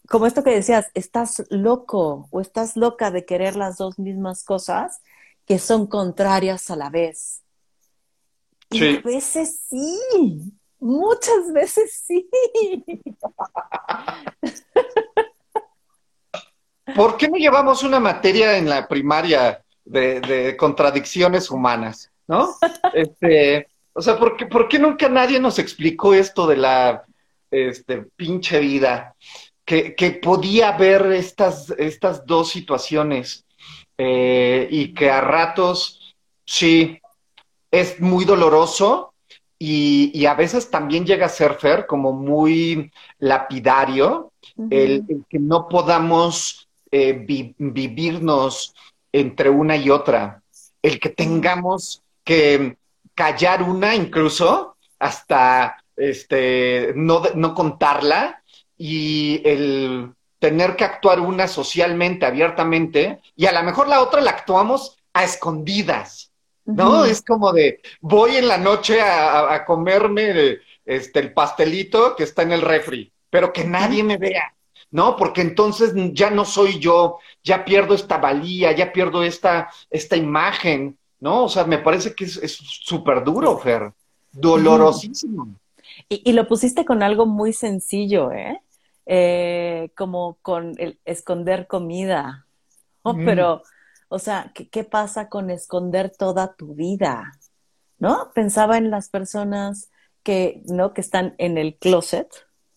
como esto que decías, estás loco o estás loca de querer las dos mismas cosas que son contrarias a la vez. Y a veces sí, muchas veces sí. ¿Por qué no llevamos una materia en la primaria de, contradicciones humanas? ¿No? Este, o sea, ¿por qué, ¿por qué nunca nadie nos explicó esto de la este, pinche vida? Que, que podía haber estas, estas dos situaciones eh, y que a ratos, sí, es muy doloroso y, a veces también llega a ser, Fer, como muy lapidario, el, que no podamos eh, vivirnos entre una y otra, el que tengamos que callar una incluso hasta este, no, no contarla y el tener que actuar una socialmente, abiertamente, y a lo mejor la otra la actuamos a escondidas. ¿no? Es como de, voy en la noche a, comerme este, el pastelito que está en el refri, pero que nadie me vea, ¿no? Porque entonces ya no soy yo, ya pierdo esta valía, ya pierdo esta, esta imagen, ¿no? O sea, me parece que es súper duro, Fer, dolorosísimo. Y, y, lo pusiste con algo muy sencillo, ¿eh? Eh como con el esconder comida. Pero o sea, ¿qué, pasa con esconder toda tu vida? ¿No? Pensaba en las personas que, ¿no? que están en el closet,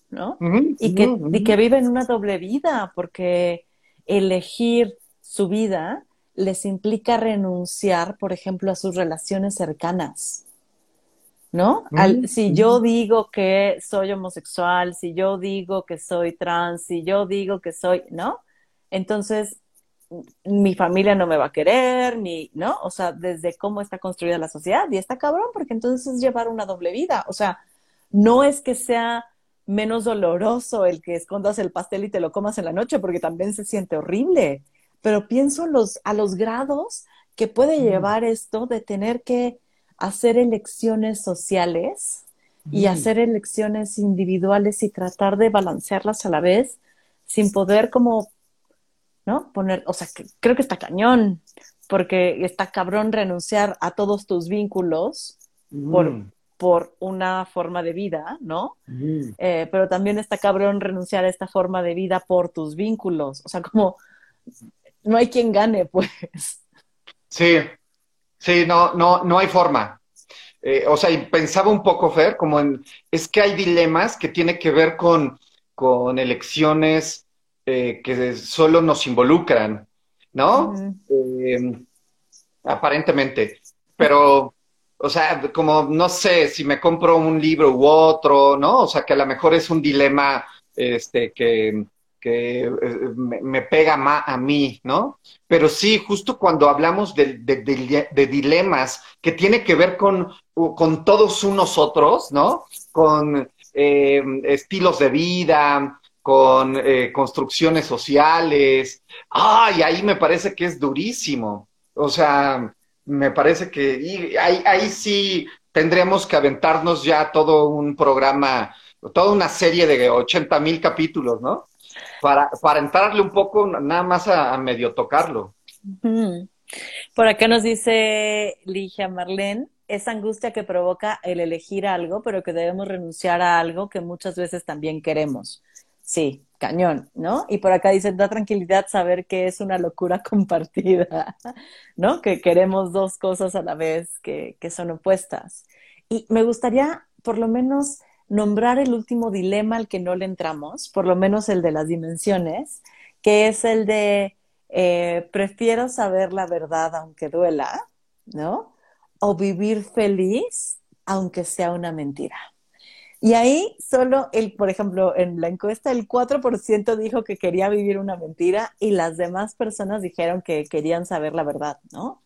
¿no? y, que, y que viven una doble vida, porque elegir su vida les implica renunciar, por ejemplo, a sus relaciones cercanas. ¿No? si yo digo que soy homosexual, si yo digo que soy trans, si yo digo que soy, ¿no? Entonces mi familia no me va a querer, ni, ¿no? O sea, desde cómo está construida la sociedad. Y está cabrón, porque entonces es llevar una doble vida. O sea, no es que sea menos doloroso el que escondas el pastel y te lo comas en la noche, porque también se siente horrible. Pero pienso los, a los grados que puede llevar esto de tener que hacer elecciones sociales y hacer elecciones individuales y tratar de balancearlas a la vez sin poder como ¿no? Poner, o sea, que creo que está cañón, porque está cabrón renunciar a todos tus vínculos por, mm. por una forma de vida, ¿no? Mm. Eh, pero también está cabrón renunciar a esta forma de vida por tus vínculos, o sea, como no hay quien gane, pues. Sí, sí, no, no, no hay forma. Eh, o sea, y pensaba un poco, Fer, como en, es que hay dilemas que tiene que ver con, con elecciones eh, que solo nos involucran, ¿no? Eh, aparentemente. Pero, o sea, como no sé si me compro un libro u otro, ¿no? O sea, que a lo mejor es un dilema este, que, que eh, me, pega a mí, ¿no? Pero sí, justo cuando hablamos de, de, dilemas que tiene que ver con, todos nosotros, ¿no? Con estilos de vida, con eh, construcciones sociales. Ay, ahí me parece que es durísimo. O sea, me parece que ahí, ahí sí tendríamos que aventarnos ya todo un programa, toda una serie de 80 mil capítulos, ¿no? Para, para entrarle un poco, nada más a, medio tocarlo. Por acá nos dice Ligia Marlene, esa angustia que provoca el elegir algo, pero que debemos renunciar a algo que muchas veces también queremos. Sí, cañón, ¿no? Y por acá dice, da tranquilidad saber que es una locura compartida, ¿no? Que queremos dos cosas a la vez que, que son opuestas. Y me gustaría, por lo menos, nombrar el último dilema al que no le entramos, por lo menos el de las dimensiones, que es el de eh, prefiero saber la verdad aunque duela, ¿no? O vivir feliz aunque sea una mentira. Y ahí solo el, por ejemplo, en la encuesta el 4% dijo que quería vivir una mentira y las demás personas dijeron que querían saber la verdad, ¿no?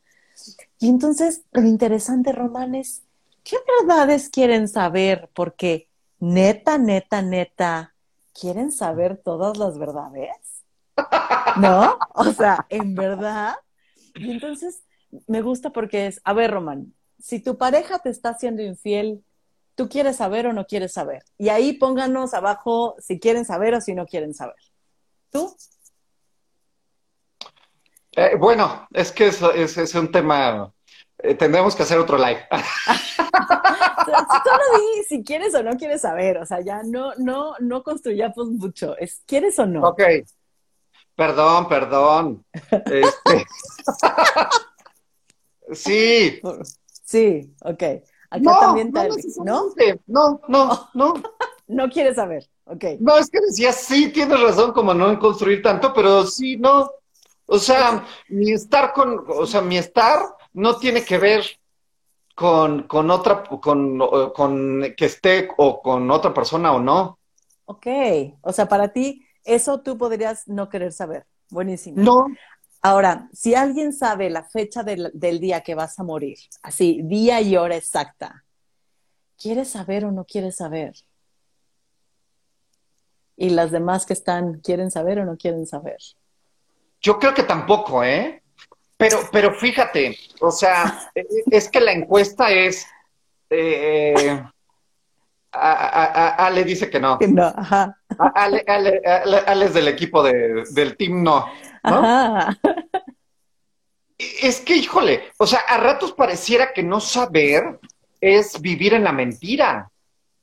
Y entonces lo interesante, Román, es, ¿qué verdades quieren saber? Porque neta, neta, neta, ¿quieren saber todas las verdades? ¿No? O sea, en verdad. Y entonces me gusta porque es, a ver, Román, si tu pareja te está haciendo infiel, ¿Tú quieres saber o no quieres saber? Y ahí pónganos abajo si quieren saber o si no quieren saber. ¿Tú? Eh, bueno, es que es, es, un tema. Eh, tendremos que hacer otro live. Solo di si quieres o no quieres saber. O sea, ya no, no, no construyamos mucho. Es quieres o no. Ok. perdón, perdón. Este... sí. Sí, ok. Acá no, también no, tal, ¿no? No, no, no. no quieres saber, ok. No, es que decía, sí, tienes razón, como no en construir tanto, pero sí, no. O sea, mi estar con, o sea, mi estar no tiene que ver con, con otra, con, con que esté o con otra persona o no. Ok, o sea, para ti, eso tú podrías no querer saber. Buenísimo. No, Ahora, si alguien sabe la fecha del, del, día que vas a morir, así, día y hora exacta, ¿quieres saber o no quieres saber? Y las demás que están, ¿quieren saber o no quieren saber? Yo creo que tampoco, ¿eh? Pero, pero fíjate, o sea, es que la encuesta es. Eh, a, a, a, Ale dice que no. No, ajá. Ale, Ale, Ale, es del equipo de, del team no. ¿no? Ajá. Es que, híjole, o sea, a ratos pareciera que no saber es vivir en la mentira.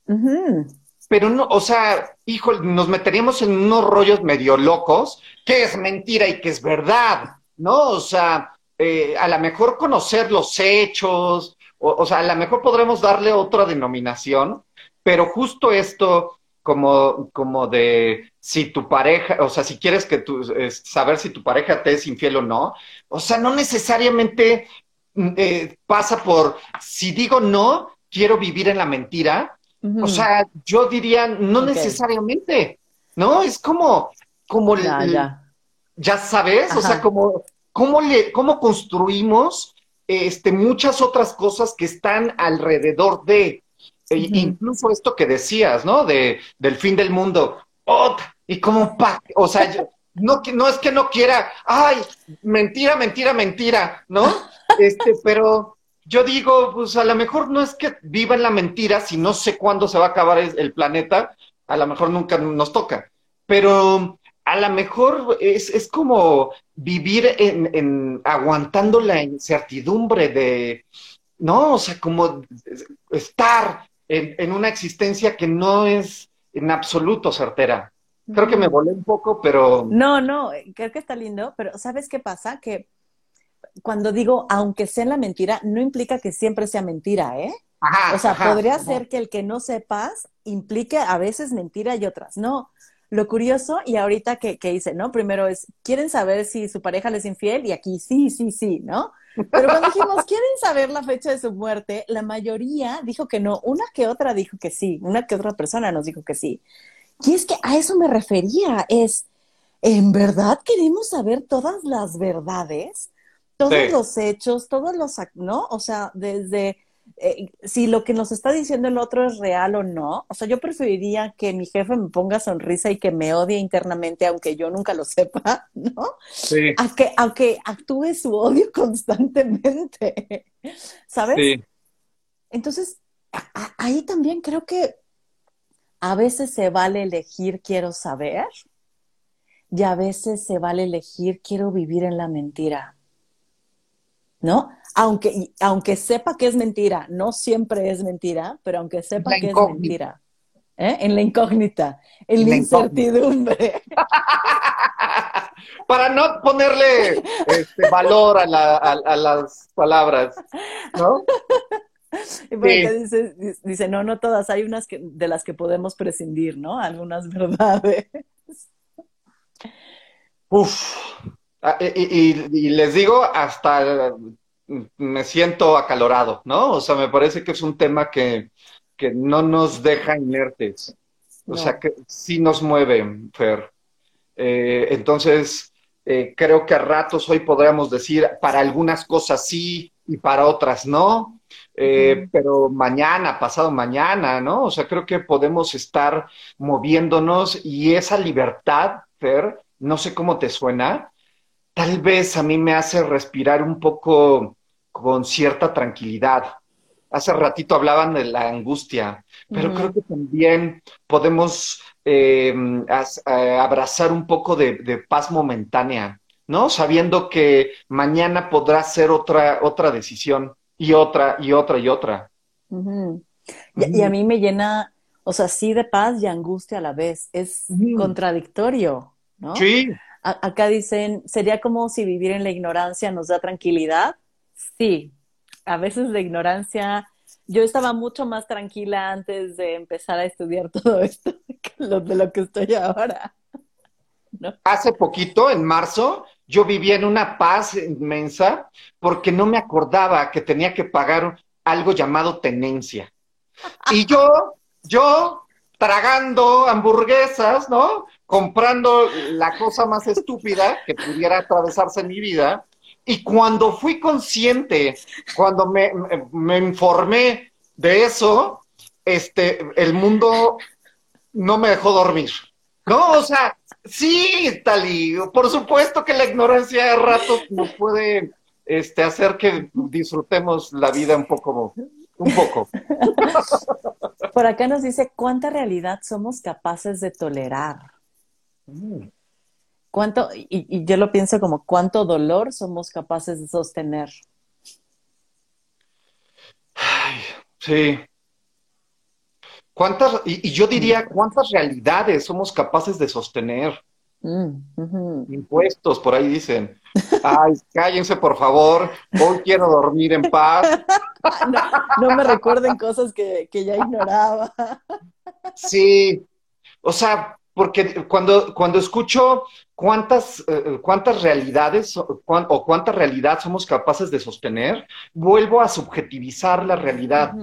Uh -huh. Pero no, o sea, híjole, nos meteríamos en unos rollos medio locos, que es mentira y que es verdad, ¿no? O sea, eh, a lo mejor conocer los hechos, o, o sea, a lo mejor podremos darle otra denominación, pero justo esto como, como de si tu pareja, o sea, si quieres que tú, eh, saber si tu pareja te es infiel o no, o sea, no necesariamente eh, pasa por, si digo no, quiero vivir en la mentira, uh -huh. o sea, yo diría, no okay. necesariamente, ¿no? Es como, como, ya, ya. Ya sabes, Ajá. o sea, como, ¿cómo, le, cómo construimos este, muchas otras cosas que están alrededor de, -huh. Incluso esto que decías, ¿no? De, del fin del mundo. ¡Oh! Y como, pa o sea, yo, no, no es que no quiera, ay, mentira, mentira, mentira, ¿no? Este, pero yo digo, pues a lo mejor no es que viva en la mentira, si no sé cuándo se va a acabar el planeta, a lo mejor nunca nos toca. Pero a lo mejor es, es como vivir en, en, aguantando la incertidumbre de, ¿no? O sea, como estar en, en, una existencia que no es en absoluto certera. Creo que me volé un poco, pero... No, no, creo que está lindo, pero ¿sabes qué pasa? Que cuando digo, aunque sea la mentira, no implica que siempre sea mentira, ¿eh? Ajá, o sea, ajá, podría ajá. ser que el que no sepas implique a veces mentira y otras no. Lo curioso, y ahorita que, que hice, ¿no? Primero es, ¿quieren saber si su pareja les es infiel? Y aquí sí, sí, sí, ¿no? Pero cuando dijimos, ¿quieren saber la fecha de su muerte? La mayoría dijo que no. Una que otra dijo que sí. Una que otra persona nos dijo que sí. Y es que a eso me refería. Es, ¿en verdad queremos saber todas las verdades? Todos Sí. los hechos, todos los, ¿no? O sea, desde eh, si lo que nos está diciendo el otro es real o no. O sea, yo preferiría que mi jefe me ponga sonrisa y que me odie internamente, aunque yo nunca lo sepa, ¿no? Sí, A que, a que actúe su odio constantemente, ¿sabes? sí. Entonces, a- a- ahí también creo que a veces se vale elegir quiero saber y a veces se vale elegir quiero vivir en la mentira. ¿No? Aunque, aunque sepa que es mentira, no siempre es mentira, pero aunque sepa La que es mentira, ¿eh? en la incógnita, en la incertidumbre. Para no ponerle este, valor a, la- a- a las palabras, ¿no? Y porque Sí. dice, dice, no, no todas, hay unas que, de las que podemos prescindir, ¿no? Algunas verdades. Uf. Ah, Y, y- y les digo, hasta me siento acalorado, ¿no? O sea, me parece que es un tema que, que no nos deja inertes. O sea, que sí nos mueve, Fer. Eh, entonces, eh, creo que a ratos hoy podríamos decir, para algunas cosas sí y para otras no. Eh, pero mañana, pasado mañana, ¿no? O sea, creo que podemos estar moviéndonos y esa libertad, Fer, no sé cómo te suena, tal vez a mí me hace respirar un poco con cierta tranquilidad. Hace ratito hablaban de la angustia, pero creo que también podemos eh, as- eh, abrazar un poco de, de paz momentánea, ¿no? Sabiendo que mañana podrá ser otra, otra decisión y otra y otra y otra. Y, y a mí me llena, o sea, sí de paz y angustia a la vez. Es contradictorio, ¿no? Sí, acá dicen, ¿sería como si vivir en la ignorancia nos da tranquilidad? Sí, a veces la ignorancia, yo estaba mucho más tranquila antes de empezar a estudiar todo esto de lo que estoy ahora. Hace poquito, en marzo, yo vivía en una paz inmensa porque no me acordaba que tenía que pagar algo llamado tenencia. Y yo, yo tragando hamburguesas, ¿no? Comprando la cosa más estúpida que pudiera atravesarse en mi vida. Y cuando fui consciente, cuando me, informé de eso, este, el mundo no me dejó dormir. No, o sea, sí, Tali, por supuesto que la ignorancia de ratos nos puede este, hacer que disfrutemos la vida un poco, un poco. Por acá nos dice cuánta realidad somos capaces de tolerar. Mm. ¿Cuánto, y, yo lo pienso como cuánto dolor somos capaces de sostener? sí. ¿Cuántas, y, yo diría, cuántas realidades somos capaces de sostener? Mm, Impuestos, por ahí dicen. Ay, cállense, por favor. Hoy quiero dormir en paz. no, me recuerden cosas que, ya ignoraba. Sí. O sea, porque cuando, cuando escucho cuántas, eh, cuántas realidades o cuánta realidad somos capaces de sostener, vuelvo a subjetivizar la realidad.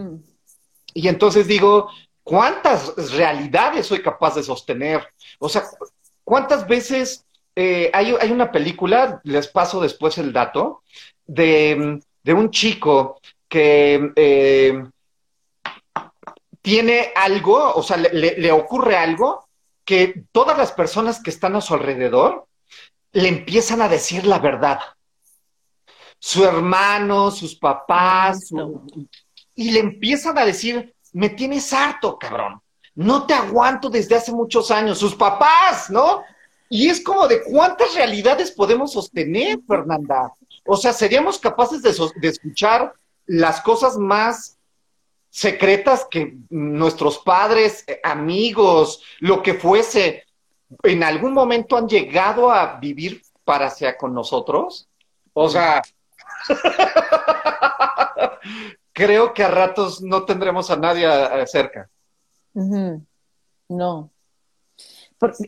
Y entonces digo, ¿Cuántas realidades soy capaz de sostener? O sea, ¿cuántas veces eh, hay, una película, les paso después el dato, de, un chico que eh, tiene algo, o sea, le, ocurre algo que todas las personas que están a su alrededor le empiezan a decir la verdad. Su hermano, sus papás, y le empiezan a decir, me tienes harto, cabrón. No te aguanto desde hace muchos años. Sus papás, ¿no? Y es como de cuántas realidades podemos sostener, Fernanda. O sea, seríamos capaces de, escuchar las cosas más secretas que nuestros padres, eh, amigos, lo que fuese, en algún momento han llegado a vivir para sea con nosotros. O sea, creo que a ratos no tendremos a nadie cerca. No.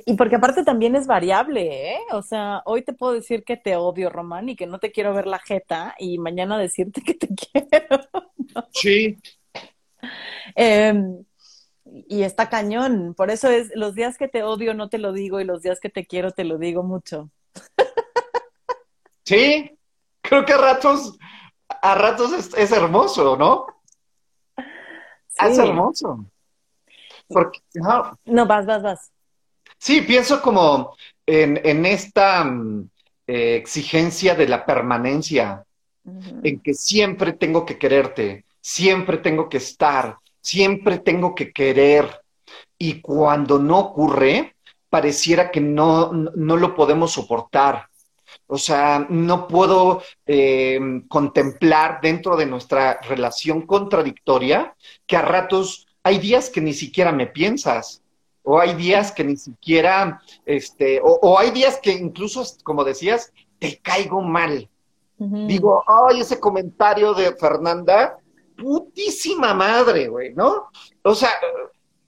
y porque aparte también es variable, ¿eh? O sea, hoy te puedo decir que te odio, Román, y que no te quiero ver la jeta, y mañana decirte que te quiero. Sí. Em, y está cañón. Por eso es, los días que te odio no te lo digo, y los días que te quiero te lo digo mucho. Sí, creo que a ratos a ratos es, hermoso, ¿no? Es hermoso. Porque, no. vas, vas, vas. Sí, pienso como en, esta mm, eh, exigencia de la permanencia, en que siempre tengo que quererte, siempre tengo que estar, siempre tengo que querer. Y cuando no ocurre, pareciera que no, no lo podemos soportar. O sea, no puedo eh, contemplar dentro de nuestra relación contradictoria que a ratos hay días que ni siquiera me piensas, o hay días que ni siquiera, este, o, hay días que incluso, como decías, te caigo mal. Digo, ay, ese comentario de Fernanda, putísima madre, güey, ¿no? O sea,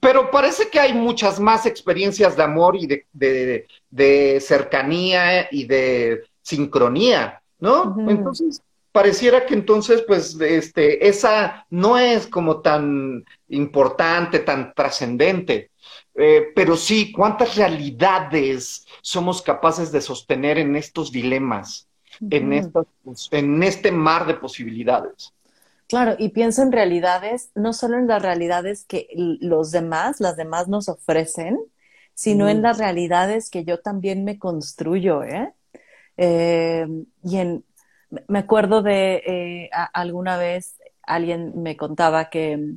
pero parece que hay muchas más experiencias de amor y de, de cercanía y de sincronía, ¿no? Entonces, pareciera que entonces, pues, este, esa no es como tan importante, tan trascendente. Eh, pero sí, ¿cuántas realidades somos capaces de sostener en estos dilemas, en, en este mar de posibilidades? Claro, y pienso en realidades, no solo en las realidades que los demás, las demás nos ofrecen, sino en las realidades que yo también me construyo, ¿eh? Eh, y en, me acuerdo de eh, alguna vez alguien me contaba que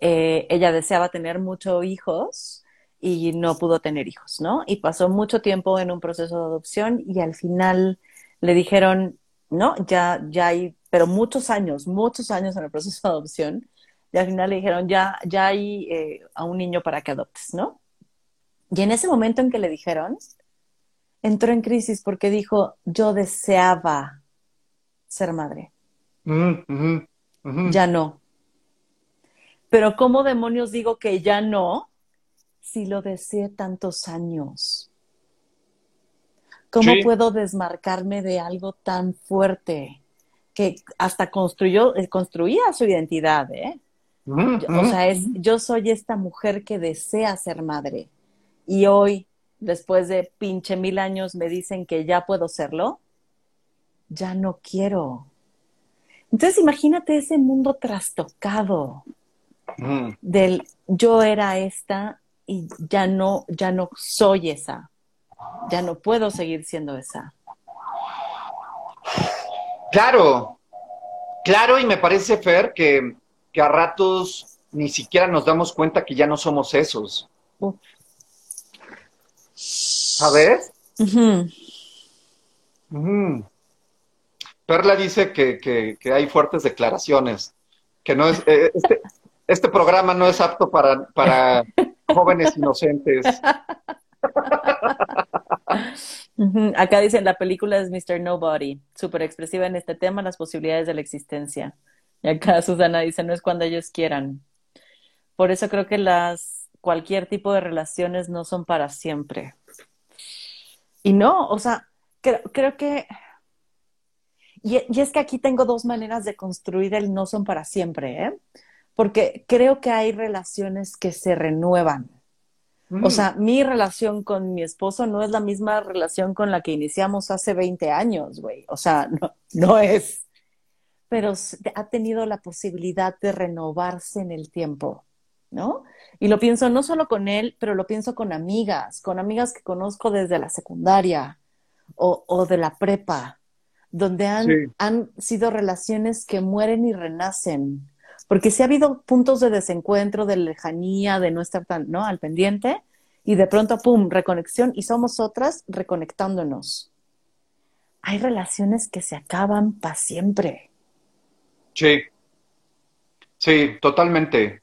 eh, ella deseaba tener muchos hijos y no pudo tener hijos, ¿no? Y pasó mucho tiempo en un proceso de adopción y al final le dijeron, no, ya, ya hay, pero muchos años, muchos años en el proceso de adopción, y al final le dijeron, ya, ya hay a un niño para que adoptes, ¿no? Y en ese momento en que le dijeron, entró en crisis porque dijo, yo deseaba ser madre. Ya no. Pero ¿cómo demonios digo que ya no si lo deseé tantos años? ¿Cómo puedo desmarcarme de algo tan fuerte que hasta construyó, eh, construía su identidad, eh? O sea, es, yo soy esta mujer que desea ser madre y hoy, después de pinche mil años, me dicen que ya puedo serlo. Ya no quiero. Entonces imagínate ese mundo trastocado del yo era esta y ya no, ya no soy esa. Ya no puedo seguir siendo esa. Claro, claro, y me parece, Fer, que, que a ratos ni siquiera nos damos cuenta que ya no somos esos. ¿Sabes? Perla dice que, hay fuertes declaraciones, que no es, eh, este, este, programa no es apto para, para jóvenes inocentes. Acá dicen, la película es Mr. Nobody, súper expresiva en este tema, las posibilidades de la existencia. Y acá Susana dice, no es cuando ellos quieran. Por eso creo que las, cualquier tipo de relaciones no son para siempre. Y no, o sea, creo que y, es que aquí tengo dos maneras de construir el no son para siempre, ¿eh? Porque creo que hay relaciones que se renuevan. O sea, mm. mi relación con mi esposo no es la misma relación con la que iniciamos hace 20 años, güey. O sea, no, no es. Pero ha tenido la posibilidad de renovarse en el tiempo, ¿no? Y lo pienso no solo con él, pero lo pienso con amigas, con amigas que conozco desde la secundaria o, o de la prepa, donde han, han sido relaciones que mueren y renacen. Porque si ha habido puntos de desencuentro, de lejanía, de no estar tan, ¿no? Al pendiente, y de pronto, pum, reconexión, y somos otras reconectándonos. Hay relaciones que se acaban para siempre. Sí. Sí, totalmente.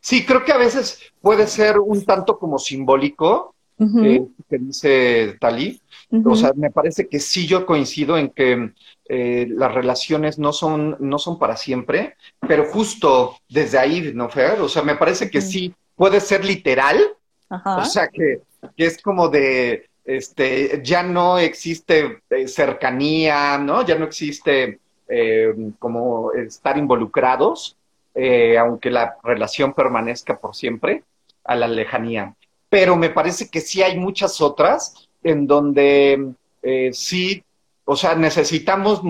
Sí, creo que a veces puede ser un tanto como simbólico, eh, que dice Talí, o sea, me parece que sí yo coincido en que eh, las relaciones no son, no son para siempre, pero justo desde ahí, ¿no, Fer? O sea, me parece que sí puede ser literal, o sea, que, es como de, este, ya no existe eh, cercanía, ¿no? Ya no existe eh, como estar involucrados, aunque la relación permanezca por siempre, a la lejanía. Pero me parece que sí hay muchas otras en donde eh, sí, o sea, necesitamos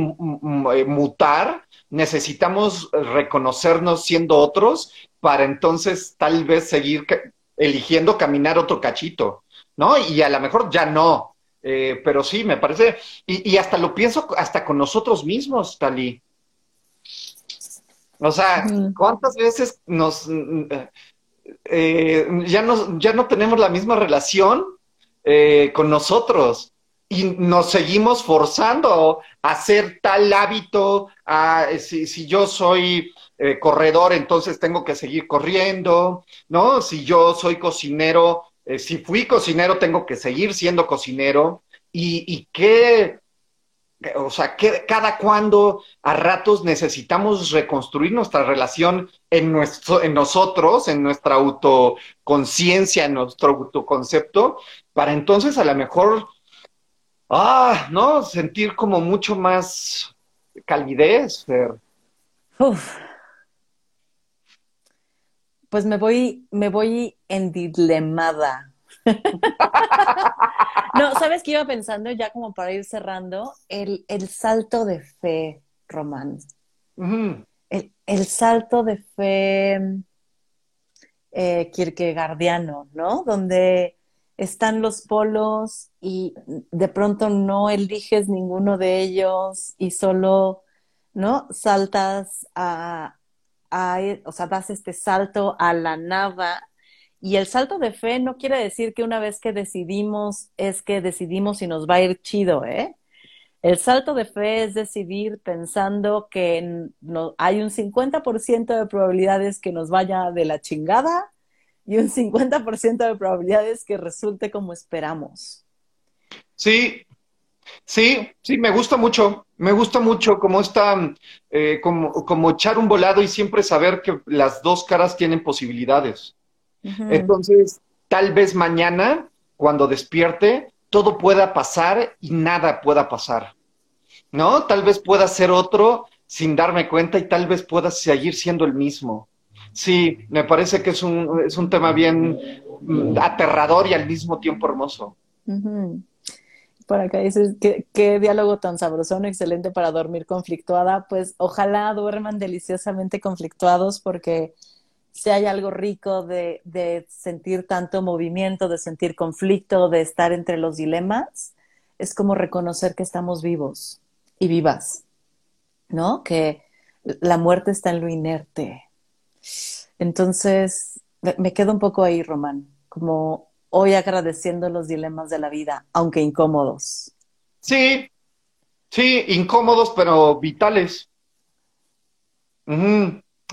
eh, mutar, necesitamos reconocernos siendo otros para entonces tal vez seguir eligiendo caminar otro cachito, ¿no? Y a lo mejor ya no, eh, pero sí, me parece, y, hasta lo pienso hasta con nosotros mismos, Tali. O sea, ¿cuántas veces nos... ya, no, ya no tenemos la misma relación eh, con nosotros y nos seguimos forzando a hacer tal hábito, a, si, si yo soy eh, corredor, entonces tengo que seguir corriendo, ¿no? Si yo soy cocinero, eh, si fui cocinero, tengo que seguir siendo cocinero. Y qué, o sea, que cada cuando a ratos necesitamos reconstruir nuestra relación en, nuestro, en nosotros, en nuestra autoconciencia, en nuestro autoconcepto, para entonces a lo mejor, ah, ¿no? Sentir como mucho más calidez, Fer. Pues me voy, me voy endilemada no, ¿sabes qué iba pensando ya como para ir cerrando? El, salto de fe, Román. el, salto de fe eh, kierkegaardiano, ¿no? Donde están los polos y de pronto no eliges ninguno de ellos y solo, ¿no? Saltas a, a o sea, das este salto a la nada y el salto de fe no quiere decir que una vez que decidimos es que decidimos y nos va a ir chido, ¿eh? El salto de fe es decidir pensando que no, hay un 50% de probabilidades que nos vaya de la chingada y un 50% de probabilidades que resulte como esperamos. Sí, sí, sí, me gusta mucho. Me gusta mucho como esta, eh, como echar un volado y siempre saber que las dos caras tienen posibilidades. Entonces, tal vez mañana, cuando despierte, todo pueda pasar y nada pueda pasar. ¿No? Tal vez pueda ser otro sin darme cuenta y tal vez pueda seguir siendo el mismo. Sí, me parece que es un, es un tema bien mm, aterrador y al mismo tiempo hermoso. Por acá dices, ¿qué, qué diálogo tan sabrosón, excelente para dormir conflictuada. Pues ojalá duerman deliciosamente conflictuados porque si hay algo rico de, sentir tanto movimiento, de sentir conflicto, de estar entre los dilemas, es como reconocer que estamos vivos y vivas, ¿no? Que la muerte está en lo inerte, entonces, me quedo un poco ahí, Román, como hoy agradeciendo los dilemas de la vida, aunque incómodos. Sí, sí, incómodos, pero vitales.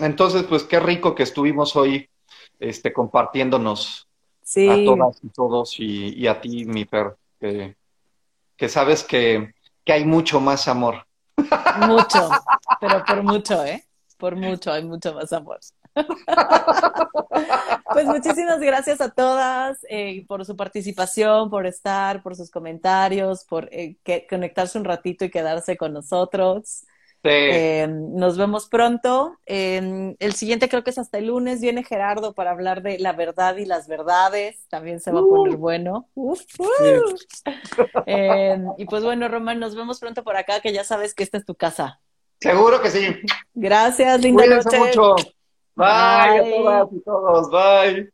Entonces, pues qué rico que estuvimos hoy este, compartiéndonos a todas y todos y, a ti, mi per, que, que sabes que, que hay mucho más amor. Mucho, pero por mucho, ¿eh? Por mucho, hay mucho más amor. pues muchísimas gracias a todas eh, por su participación, por estar, por sus comentarios, por eh, conectarse un ratito y quedarse con nosotros. Eh, nos vemos pronto. el siguiente creo que es hasta el lunes. Viene Gerardo para hablar de la verdad y las verdades. También se va a poner uh. bueno. y pues bueno, Román, nos vemos pronto por acá, que ya sabes que esta es tu casa. Seguro que sí. Gracias, linda Cuídense mucho. Bye, Bye. a todas y todos. Bye.